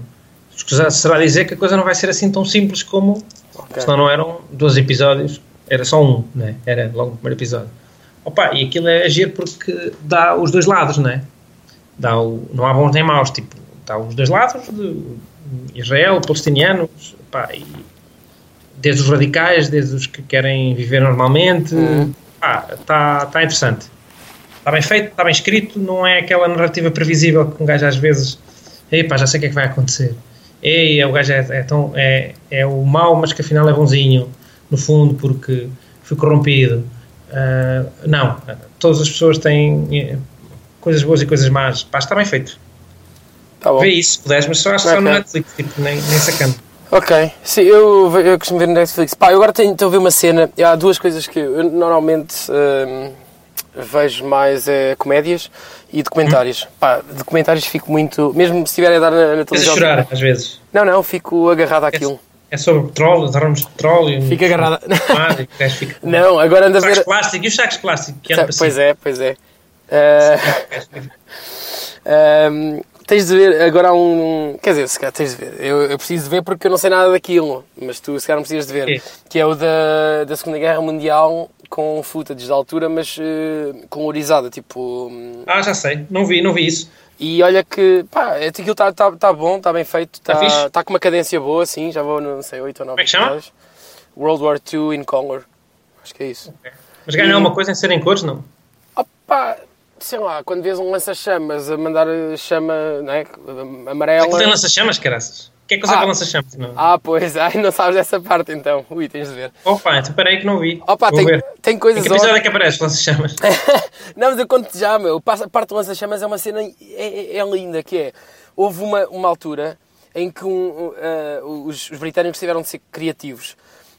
será dizer que a coisa não vai ser assim tão simples como. Ok. Senão não eram 12 episódios, era só um, né? era logo o primeiro episódio. Opa, e aquilo é agir porque dá os dois lados, né? Dá o, não há bons nem maus, tipo, dá os dois lados, de Israel, palestinianos, pá, e desde os radicais, desde os que querem viver normalmente. Uhum. Está tá interessante. Está bem feito, está bem escrito, não é aquela narrativa previsível que um gajo às vezes. Epá, já sei o que é que vai acontecer. Ei, o gajo é, é, tão, é, é o mau, mas que afinal é bonzinho, no fundo, porque foi corrompido. Ah, não, todas as pessoas têm coisas boas e coisas más. Pá, está bem feito. Tá bom. Vê isso, se puderes, mas só acho que só no. Netflix, tipo, nem, nem sacando. Ok, sim, eu, eu costumo ver no Netflix. Pá, eu agora tenho, estou a ver uma cena. Há duas coisas que eu normalmente hum, vejo mais: é comédias e documentários. Pá, documentários fico muito. Mesmo se estiverem a dar na, na a televisão. chorar, às vezes. Não, não, fico agarrado àquilo. É sobre petróleo, derrames de petróleo. Fico agarrado. Gajo fica Não, agora ando a ver. plástico e os sacos de plástico que para Pois é, pois é. Ah, hum, tens de ver, agora há um. Quer dizer, se calhar tens de ver. Eu, eu preciso de ver porque eu não sei nada daquilo, mas tu se calhar não precisas de ver. Quê? Que é o da, da Segunda Guerra Mundial com footage de altura, mas uh, colorizada, tipo. hum, Ah, já sei. Não vi, não vi isso. E olha que, pá, é, aquilo está tá, tá bom, está bem feito, Tá está fixe? tá com uma cadência boa, sim, já vou, não sei, 8 ou 9 Como é que chama? episódios. World War II in Color. Acho que é isso. Mas ganha alguma coisa em serem cores, não? Opa, sei lá, quando vês um lança-chamas a mandar chama, não é? Amarela. Aquilo tem lança-chamas, caraças. O que é que usa Ah. para lança-chamas? Ah, pois, ai, não sabes dessa parte então. Ui, tens de ver. Opa, então peraí que não vi. Opa, Vou tem, ver. tem Em coisas que episódio é que aparece lança-chamas? não, mas eu conto já, meu. A parte do lança-chamas é uma cena é, é- é linda, que é... Houve uma, uma altura em que um, ah, os, os britânicos tiveram de ser criativos.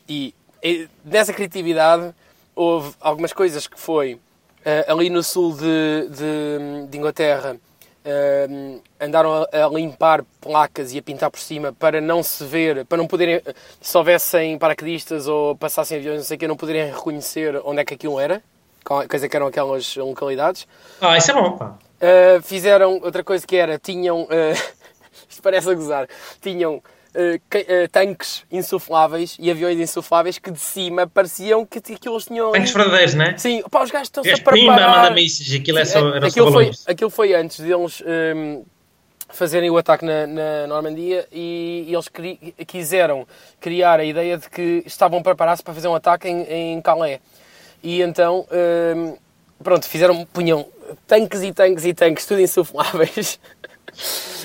E, e nessa criatividade houve algumas coisas que foi... ah, ali no sul de, de, de Inglaterra ah, andaram a, a limpar placas e a pintar por cima para não se ver, para não poderem, se houvessem paraquedistas ou passassem aviões, não sei o que, não poderem reconhecer onde é que aquilo era, qual- coisa que eram aquelas localidades. Ah, isso é bom. Uh, fizeram outra coisa que era, tinham, uh, isto parece a gozar, tinham uh, uh, tanques insufláveis e aviões insufláveis que de cima pareciam que aquilo eles tinham. Tanques verdadeiros, não é? Sim, pá, os gajos estão-se a pimba, preparar. mísseis. Aquilo é só, era só aquilo, foi, aquilo foi antes deles um, fazerem o ataque na, na Normandia e, e eles cri- quiseram criar a ideia de que estavam a preparar-se para fazer um ataque em, em Calais. E então, um, pronto, fizeram, punham tanques e tanques e tanques, tudo insufláveis.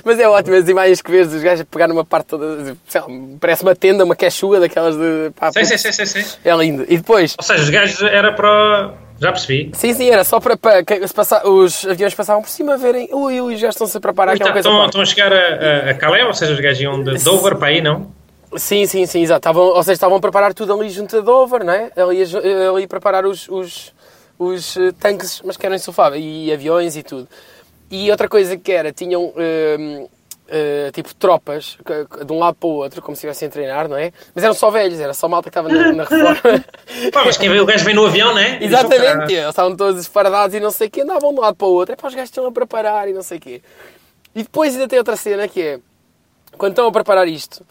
Mas é ótimo as imagens que vês dos gajos a pegar numa parte toda, sei lá, parece uma tenda, uma queixuga daquelas de... Pá, Sei, sei, sei, sei, sei. É lindo. E depois, Ou seja, os gajos era para... Já percebi. Sim, sim, era só para, para que passar, os aviões passavam por cima verem, ui, ui, já estão-se a preparar aquela coisa. Estão, à parte. estão a chegar a, a, a Calais, ou seja, os gajos iam de Dover para aí, não? Sim, sim, sim, exato. Estavam, ou seja, estavam a preparar tudo ali junto a Dover, não é? Ali, a- ali a preparar os, os, os eh, tanques, mas que eram insufláveis, e aviões e tudo. E outra coisa que era, tinham hum, eh, tipo tropas de um lado para o outro, como se estivessem a treinar, não é? Mas eram só velhos, era só malta que estava na, na reforma. Pá, mas quem vê o gajo vem no avião, não é? E Exatamente, diz, "Ah, eles estavam todos esparadados e não sei o quê, andavam de um lado para o outro, é para os gajos estão a preparar e não sei o quê. E depois ainda tem outra cena que é, quando estão a preparar isto,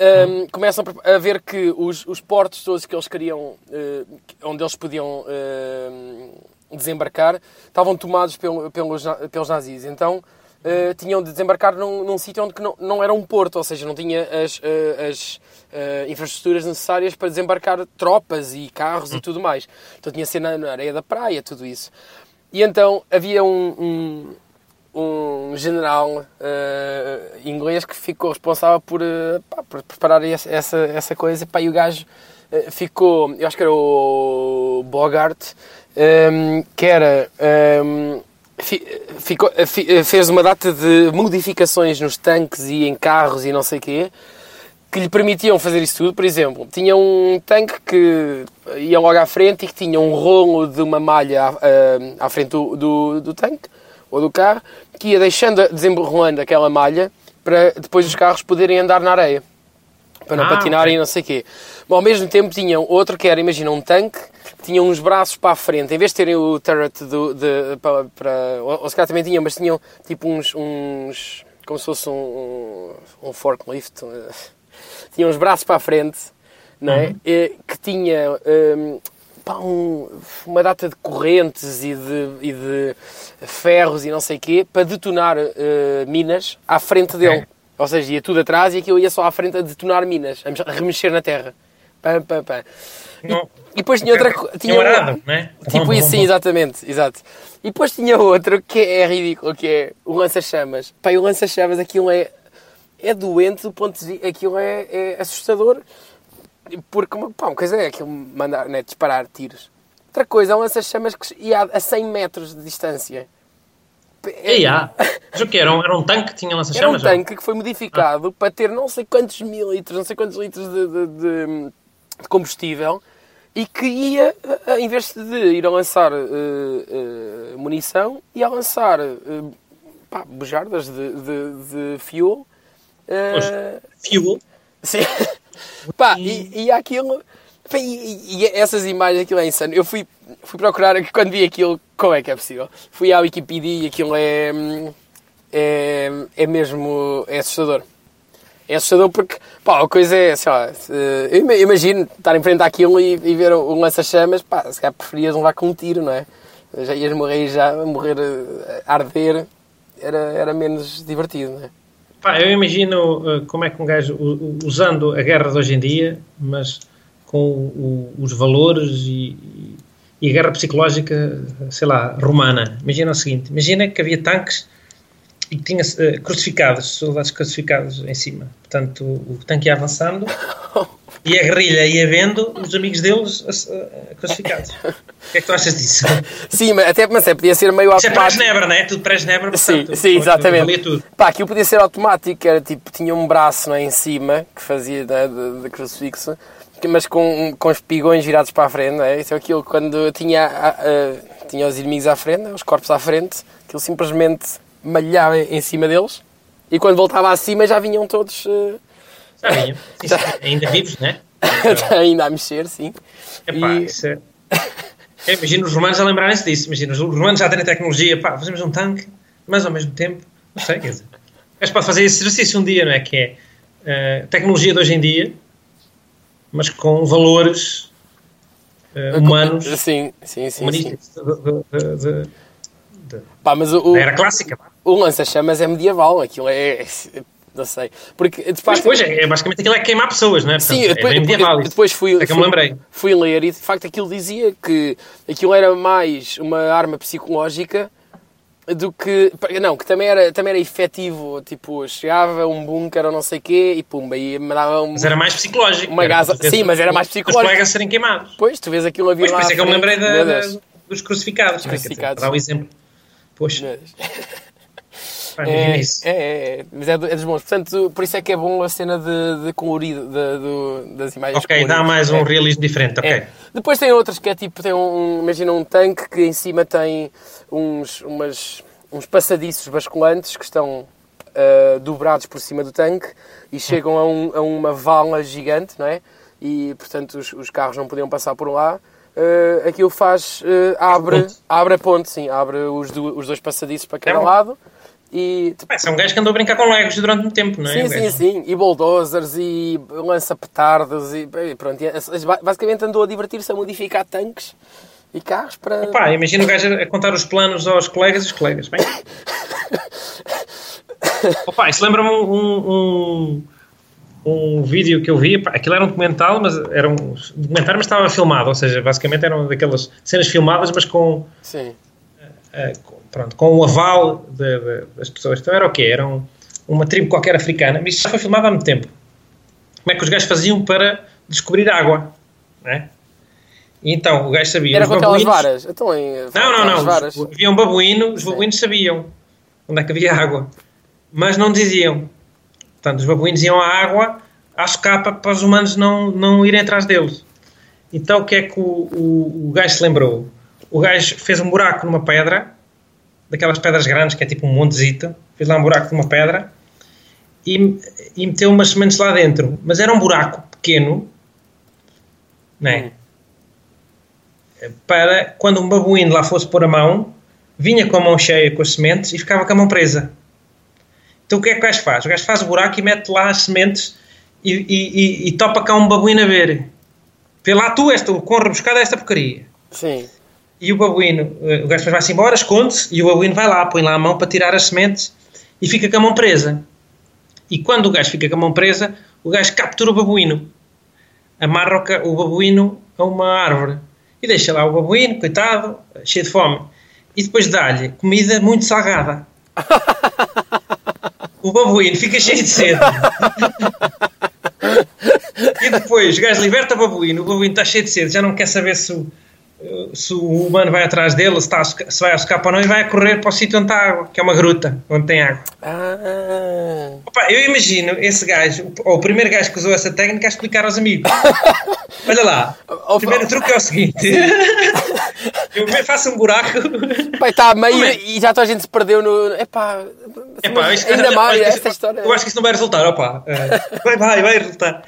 hum, começam a ver que os, os portos todos que eles queriam, eh, onde eles podiam hum, desembarcar, estavam tomados pelo- pelos, pelos nazis. Então, eh, tinham de desembarcar num, num sítio onde não, não era um porto, ou seja, não tinha as, eh, as eh, infraestruturas necessárias para desembarcar tropas e carros e tudo mais. Então tinha de ser na, areia da praia, tudo isso. E então havia um, um, um general inglês que ficou responsável por, pá, por preparar essa, essa, essa coisa. Pá, e o gajo ficou, eu acho que era o Bogart, ehm, que era. fi- ficou, eh, eh, fez uma data de modificações nos tanques e em carros e não sei o quê que lhe permitiam fazer isso tudo. Por exemplo, tinha um tanque que ia logo à frente e que tinha um rolo de uma malha à, à frente do, do, do tanque ou do carro que ia deixando, desenrolando aquela malha para depois os carros poderem andar na areia. Para não Ah, patinarem ok. e não sei o quê. Bom, ao mesmo tempo tinham outro que era, imagina, um tanque, que tinha uns braços para a frente, em vez de terem o turret do, de, para, para- ou, ou se calhar também tinham, mas tinham tipo uns, uns como se fosse um, um, um forklift, eh, tinha uns braços para a frente, não é? Eh, Que tinha hum, pá, um- uma data de correntes e de, e de ferros e não sei o quê para detonar eh, minas à frente dele. Ou seja, ia tudo atrás e aquilo ia só à frente a detonar minas, a mex- a remexer na terra. Pam, pam, pam. Não. E depois tinha outra Tinha um arado, né? Tipo isso, sim, exatamente, exato. E depois tinha outro que é ridículo, que é o lança-chamas. E o lança-chamas, aquilo é, é doente do ponto de vista, aquilo é, é assustador. Porque, pá, uma coisa é aquilo mandar, né, disparar tiros. Outra coisa é um lança-chamas que ia a 100 metros de distância. É- Ei, ah, mas o que era? Um, era um tanque que tinha era um lança-chamas? tanque que foi modificado para ter não sei quantos mil litros, não sei quantos litros de, de- de- de combustível e que ia, em vez de ir a lançar eh, eh, munição, ia a lançar eh, pá, bujardas de, de, de fuel. Pois. Fuel. Sim. Pá, e, e aquilo. E, e essas imagens, aquilo é insano. Eu fui, fui procurar quando vi aquilo, como é que é possível? Fui à Wikipedia e aquilo é. É, é mesmo. É assustador. É assustador porque, pá, a coisa é, sei lá, eu ima- imagino estar em frente àquilo e, e ver um lança-chamas, pá, se calhar preferias levar com um tiro, não é? Já ias morrer já, morrer eh, a arder, era, era menos divertido, não é? Pá, eu imagino uh, como é que um gajo, usando a guerra de hoje em dia, mas com o- os valores e, e a guerra psicológica, sei lá, romana. Imagina o seguinte: imagina que havia tanques e que tinha uh, crucificados, soldados crucificados em cima. Portanto, o, o tanque ia avançando e a guerrilha ia vendo os amigos deles uh, crucificados. O que é que tu achas disso? Sim, mas até, mas é, podia ser meio Isso é automático. pré-Genebra, não é? Tudo pré-Genebra. Sim, portanto, sim, exatamente. Valia tudo. Pá, aquilo podia ser automático, era tipo, tinha um braço não é, em cima que fazia né, de, de crucifixo, mas com, com os pigões virados para a frente, é? Isso é aquilo quando tinha, a- a- tinha os inimigos à frente, os corpos à frente, aquilo simplesmente malhava em cima deles e quando voltava acima já vinham todos eh, Já vinham. Sim. Ainda vivos, não é? ainda a mexer, sim. Epá, E- isso é... Eu imagino os romanos a lembrarem-se disso. Imagina, os romanos já terem tecnologia. Pá, fazemos um tanque, mas ao mesmo tempo, não sei, quer dizer. Mas pode fazer esse exercício um dia, não é? Que é eh, tecnologia de hoje em dia, mas com valores eh, humanos, Sim, sim, sim. sim. humanísticos de- de- de- Pá, mas o, da era clássica. o lança-chamas é medieval, aquilo é. Não sei. Porque, de facto. depois, é, é basicamente aquilo é queimar pessoas, não é? Portanto, Sim, é depois, bem medieval depois fui, É que eu me fui- lembrei. fui ler e de facto aquilo dizia que aquilo era mais uma arma psicológica do que. Não, que também era, também era efetivo. Tipo, chegava um bunker ou não sei o quê e pumba, e mandava um. Mas era mais psicológico. Uma para sim, mas era mais Os psicológico. colegas serem queimados. Depois tu vês aquilo a vir Pois, lá. por isso é que eu me lembrei da- da- dos crucificados. dizer, crucificados. Dar um exemplo. Poxa, É, é, é, mas é, do- é dos bons. Portanto, por isso é que é bom a cena de, de colorido, de- do- das imagens Ok, dá coloridas. mais um É. realismo diferente. Ok. É. Depois tem outras que é tipo, tem um, imagina um tanque que em cima tem uns, umas, uns passadiços basculantes que estão ah, dobrados por cima do tanque e chegam a, um- a uma vala gigante, não é? E portanto os, os carros não podiam passar por lá. Uh, aquilo faz, ah, abre, abre a ponte, sim, abre os, do- os dois passadiços para cada É bom. lado e esse é um gajo que andou a brincar com Legos durante muito tempo, não é? Sim, sim, sim. E bulldozers e lança-petardos e pronto. E, basicamente andou a divertir-se a modificar tanques e carros para. Pá, imagina o gajo a contar os planos aos colegas e os colegas. Bem. Opa, isso lembra-me um, um, um, vídeo que eu vi. Aquilo era um documental, mas era um documentário, mas estava filmado. Ou seja, basicamente eram daquelas cenas filmadas, mas com Sim. com, pronto, com o aval de, de, das pessoas. Então era o quê? Era um, uma tribo qualquer africana, mas isso já foi filmado há muito tempo. Como é que os gajos faziam para descobrir água? Né? E então o gajo sabia. Era com aquelas varas. Então, em, Não, não, não. Varas. Os- Havia um babuíno, os Sim. babuínos sabiam onde é que havia água, mas não diziam. Portanto, os babuínos iam à água à socapa para os humanos não, não irem atrás deles. Então, o que é que o, o, o gajo se lembrou? O gajo fez um buraco numa pedra, daquelas pedras grandes, que é tipo um montezito, fez lá um buraco numa pedra e, e meteu umas sementes lá dentro. Mas era um buraco pequeno, né? para quando um babuíno lá fosse pôr a mão, vinha com a mão cheia com as sementes e ficava com a mão presa. Então o que é que o gajo faz? O gajo faz o buraco e mete lá as sementes e, e, e, e topa cá um babuíno a ver. Vê lá tu esta, o quão rebuscada é esta porcaria. Sim. E o babuíno, eh, o gajo vai-se embora, esconde-se e o babuíno vai lá, põe lá a mão para tirar as sementes e fica com a mão presa. E quando o gajo fica com a mão presa, o gajo captura o babuíno. Amarra o babuíno a uma árvore. E deixa lá o babuíno, coitado, cheio de fome. E depois dá-lhe comida muito salgada. O babuíno fica cheio de sede. e depois o gajo liberta o babuíno, o babuíno está cheio de sede, já não quer saber se o, se o humano vai atrás dele, se, está a se vai a escapar ou não, e vai a correr para o sítio onde está a água, que é uma gruta, onde tem água. Ah, Opa, eu imagino esse gajo, ou o primeiro gajo que usou essa técnica, a explicar aos amigos. Olha lá, o primeiro truque é o seguinte: eu faço um buraco. Pai, está a meio é? e já toda a gente se perdeu no. Epá, Epá, mas ainda mais esta história. Eu acho que isso não vai resultar, opa. Eh, vai, vai, vai resultar.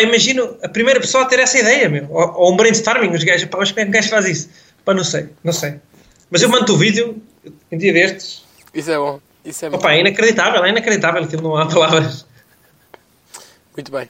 Imagino a primeira pessoa a ter essa ideia, meu. Ou, ou um brainstorming, os gajos, pá, como é que um faz isso? Pá, não sei, não sei. Mas eu mando o vídeo, um dia destes. Isso é bom. Isso é bom. Opa, é inacreditável, é inacreditável, aquilo não há palavras. Muito bem.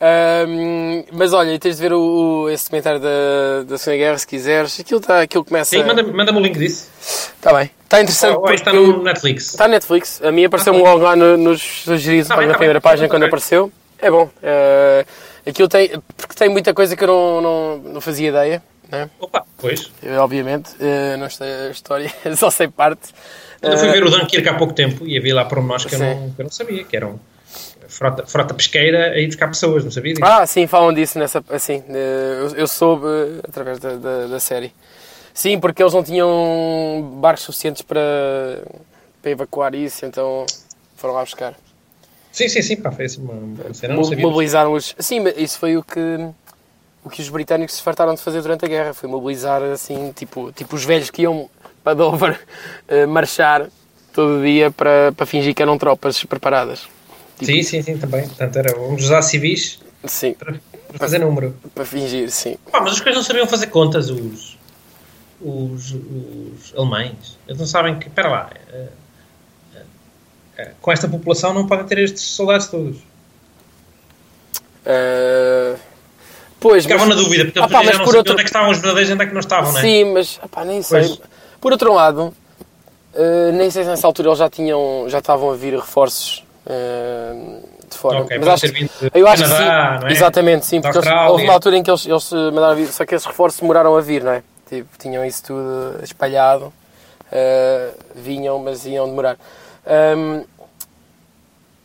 Ahm, mas olha, tens de ver o, o- esse comentário da, da Segunda Guerra se quiseres. Aquilo, tá, aquilo começa. Sim, manda- manda-me o link disso. Está bem. Está interessante. Ou, ou está no Netflix. Está na Netflix. A mim apareceu-me logo lá no- nos sugeridos Tá bem, na tá primeira bem. página quando apareceu. É bom. Eh, aquilo tem. Porque tem muita coisa que eu não, não, não fazia ideia. Né? Opa, pois. Eu, obviamente. eh, não sei a história, só sei parte. Eu fui Eh, ver o Dunkirk há pouco tempo e havia lá pormenores que eu não, que eu não sabia, que eram frota, frota pesqueira a ir buscar pessoas, não sabia disso. Ah, sim, falam disso nessa. Assim, eh, eu, eu soube através da, da, da série. Sim, porque eles não tinham barcos suficientes para, para evacuar isso, então foram lá buscar. Sim, sim, sim, pá, foi assim uma, uma cena, não Mo- sabia. mobilizaram os. Sim, mas isso foi o que, o que os britânicos se fartaram de fazer durante a guerra. Foi mobilizar, assim, tipo, tipo os velhos que iam para Dover eh, marchar todo dia para, para fingir que eram tropas preparadas. Sim, sim, sim, também. Portanto, era, vamos usar civis Sim, para, para fazer número. para fingir, sim. Pá, mas os coisas não sabiam fazer contas, os, os, os alemães. Eles não sabem que, espera lá, eh, eh, com esta população não podem ter estes soldados todos. Eh, pois, Ficavam mas- na dúvida, porque Ah, pá, já mas não por outro- onde é que estavam os verdadeiros e onde é que não estavam, não é? Sim, mas epá, nem sei. Pois. Por outro lado, eh, nem sei se nessa altura eles já tinham, já estavam a vir reforços eh, de fora. Ok, mas acho, de eu acho Canadá, que sim. é? Exatamente, sim, porque eles, houve uma altura em que eles, eles mandaram vir, só que esses reforços demoraram a vir, não é? Tipo, tinham isso tudo espalhado, eh, vinham, mas iam demorar. Ahm,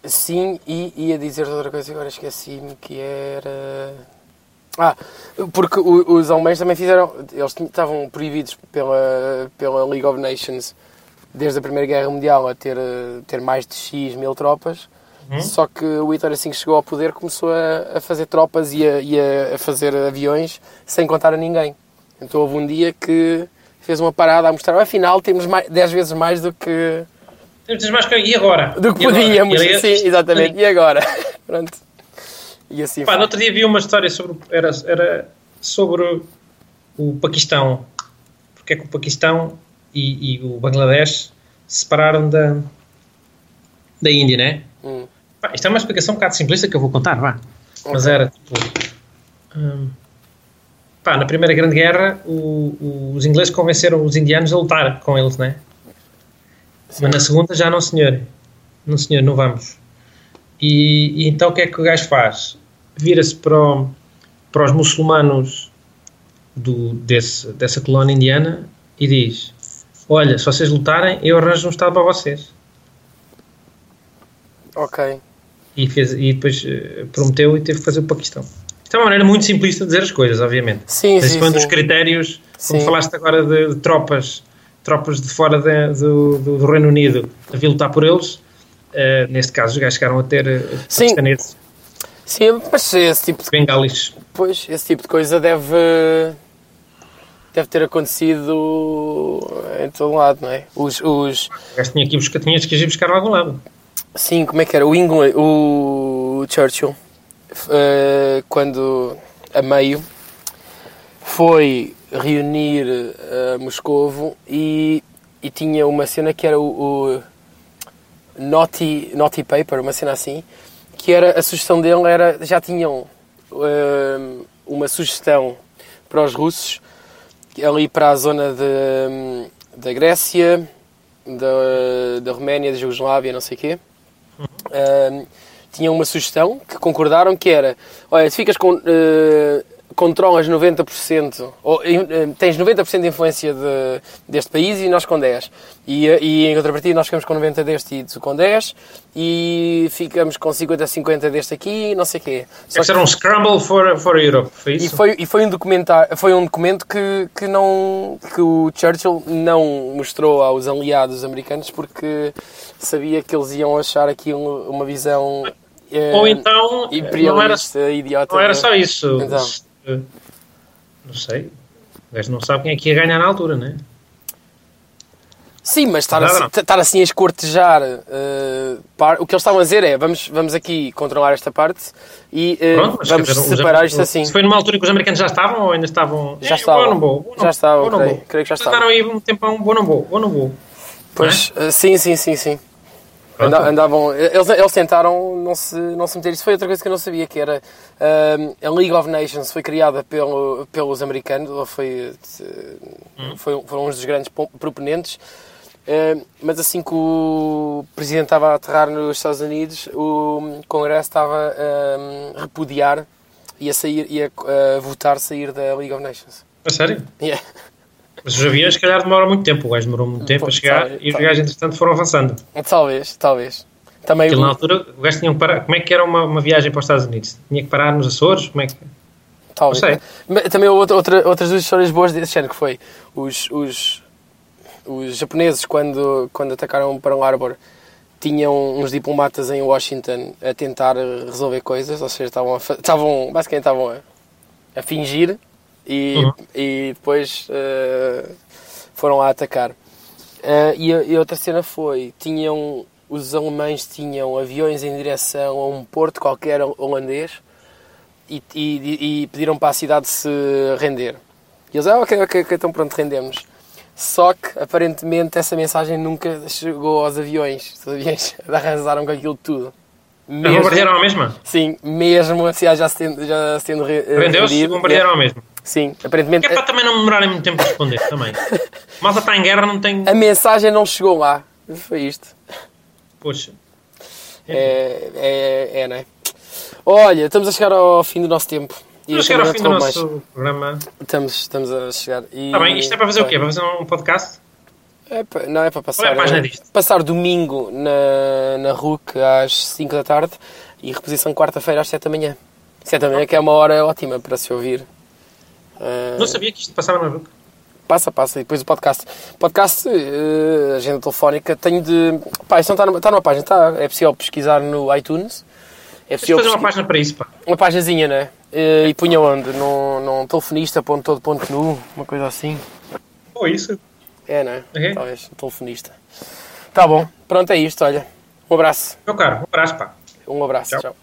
sim, e ia dizer outra coisa, agora esqueci-me que era. Ah, porque os alemães também fizeram. Eles estavam proibidos pela, pela League of Nations desde a Primeira Guerra Mundial a ter, eh, ter mais de X mil tropas. Só que o Hitler, assim que chegou ao poder, começou a, a fazer tropas e, a, e a, a fazer aviões sem contar a ninguém. Então houve um dia que fez uma parada a mostrar, afinal temos mais, 10 vezes mais do que, Temos mais que... E agora? do que E agora? podíamos. Ali- Sim, exatamente. E agora? Pronto. E assim Pá, no outro dia vi uma história sobre, era, era sobre o Paquistão. Porque é que o Paquistão e, e o Bangladesh se separaram da, da Índia, né? Hum. Pá, isto é uma explicação um bocado simplista que eu vou contar, vá. Mas era tipo. hum, pá, na Primeira Grande Guerra, o- o- os ingleses convenceram os indianos a lutar com eles, né? Mas na segunda já não, senhor. Não, senhor, não vamos. E, e então o que é que o gajo faz? Vira-se para, para os muçulmanos do, desse, dessa colónia indiana e diz: olha, se vocês lutarem, eu arranjo um estado para vocês. Ok. E, fez, e depois eh, prometeu e teve que fazer o Paquistão. Isto é uma maneira muito simplista de dizer as coisas, obviamente. Sim, Mas sim, foi um dos sim. critérios, como falaste agora de, de tropas, tropas de fora de- do, do- do Reino Unido a vir lutar por eles. eh, neste caso, os gajos chegaram a ter eh, Sim. paquistaneses, Sim, mas esse tipo de bengalis. Pois, esse tipo de coisa deve, deve ter acontecido em todo lado, não é? Os, os, tinha que buscar, tinhas que ir buscar a algum lado. sim, como é que era? O, England, o Churchill, eh, quando a meio, foi reunir a Moscovo e, e tinha uma cena que era o, o Naughty, Naughty Paper, uma cena assim, que era, a sugestão dele era, já tinham hum, uma sugestão para os russos, ali para a zona de, hum, da Grécia, da, da Roménia, da Jugoslávia, não sei o quê, hum, tinham uma sugestão que concordaram que era, olha, se ficas com... eh, controlas 90%, ou eh, tens 90% de influência de- deste país e nós com 10. E, eh, e em contrapartida nós ficamos com 90% deste e tu com 10 e ficamos com 50-50 deste aqui e não sei o quê. Só Este era um scramble for, for Europe, foi e isso? foi, e foi um documentário, foi um documento que, que não que o Churchill não mostrou aos aliados americanos porque sabia que eles iam achar aqui um- uma visão eh, Ou então, não era, idiota. não era de- só isso. Então. Se- Não sei. O gajo não sabe quem é que ia ganhar na altura, né? Sim, mas estar Nada, assim, não. estar assim a escortejar eh, par- o que eles estavam a dizer é vamos, vamos aqui controlar esta parte e eh, Pronto, vamos dizer, separar isto assim. Se foi numa altura que os americanos já estavam ou ainda estavam. Já Eh, estavam. Não vou, Já não- estavam, não creio. Creio que já Eles Andaram aí um tempão, vou, não vou, vou, não vou. Pois, eh, sim, sim, sim, sim. Anda- andavam, eles, eles tentaram não se, não se meter. Isso foi outra coisa que eu não sabia, que era ehm, a League of Nations foi criada pelo, pelos americanos, foi, eh, foi, foram uns dos grandes po- proponentes, eh, mas assim que o presidente estava a aterrar nos Estados Unidos, o Congresso estava a repudiar e a, sair, a votar sair da League of Nations. A sério? Yeah. Mas os aviões, se calhar, demoram muito tempo. O gajo demorou muito tempo Pô, a chegar e os gajos, entretanto, foram avançando. Talvez, talvez. Também Aquilo o- na altura, o gajo tinha que parar. Como é que era uma, uma viagem para os Estados Unidos? Tinha que parar nos Açores? Como é que. Talvez. Não sei. Mas Também outra, outra, outras duas histórias boas desse género, que foi os, os, os japoneses, quando, quando atacaram Pearl Harbor, tinham uns diplomatas em Washington a tentar resolver coisas, ou seja, estavam, a, estavam basicamente estavam a, a fingir e, Uhum. e depois eh, foram lá atacar. Eh, e, a, e a outra cena foi, tinham, os alemães tinham aviões em direção a um porto qualquer holandês e, e- e pediram para a cidade se render. E eles, ah, ok, ok, ok, então pronto, rendemos. Só que, aparentemente, essa mensagem nunca chegou aos aviões. Os aviões arrasaram com aquilo tudo. Mesmo... Bombardearam a mesma? Sim, mesmo assim, já se tendo, já se tendo re- Prendeu-se e rendido. bombardearam a mesma. Sim, aparentemente é para também não demorarem muito tempo a responder também. Malta está em guerra, não tem. a mensagem não chegou lá. Foi isto. Poxa. É, é, é, não é? Olha, estamos a chegar ao fim do nosso tempo. E Vamos eu chegar ao fim do nosso programa. mais. Estamos, estamos a chegar. E... Está bem, isto é para fazer o quê? Para fazer um podcast? É pa- não é para passar. É a página é? Passar domingo na, na RUC às 5 da tarde e reposição quarta-feira às 7 da manhã. 7 da manhã que é uma hora ótima para se ouvir. Ah, Não sabia que isto passava na RUC. Passa, passa. E depois o podcast. Podcast, eh, agenda telefónica, tenho de. Pá, isso não está numa, está numa página, está. É possível pesquisar no iTunes. É possível fazer uma página para isso, pá. uma páginazinha, né? Eh, E punha onde? Num, num telefonista.todo.nu, uma coisa assim. Ou isso. É, né? Ok. Talvez, um telefonista. Tá bom, pronto, é isto, olha. Um abraço. Meu caro, um abraço, pá. Um abraço, Tchau. tchau.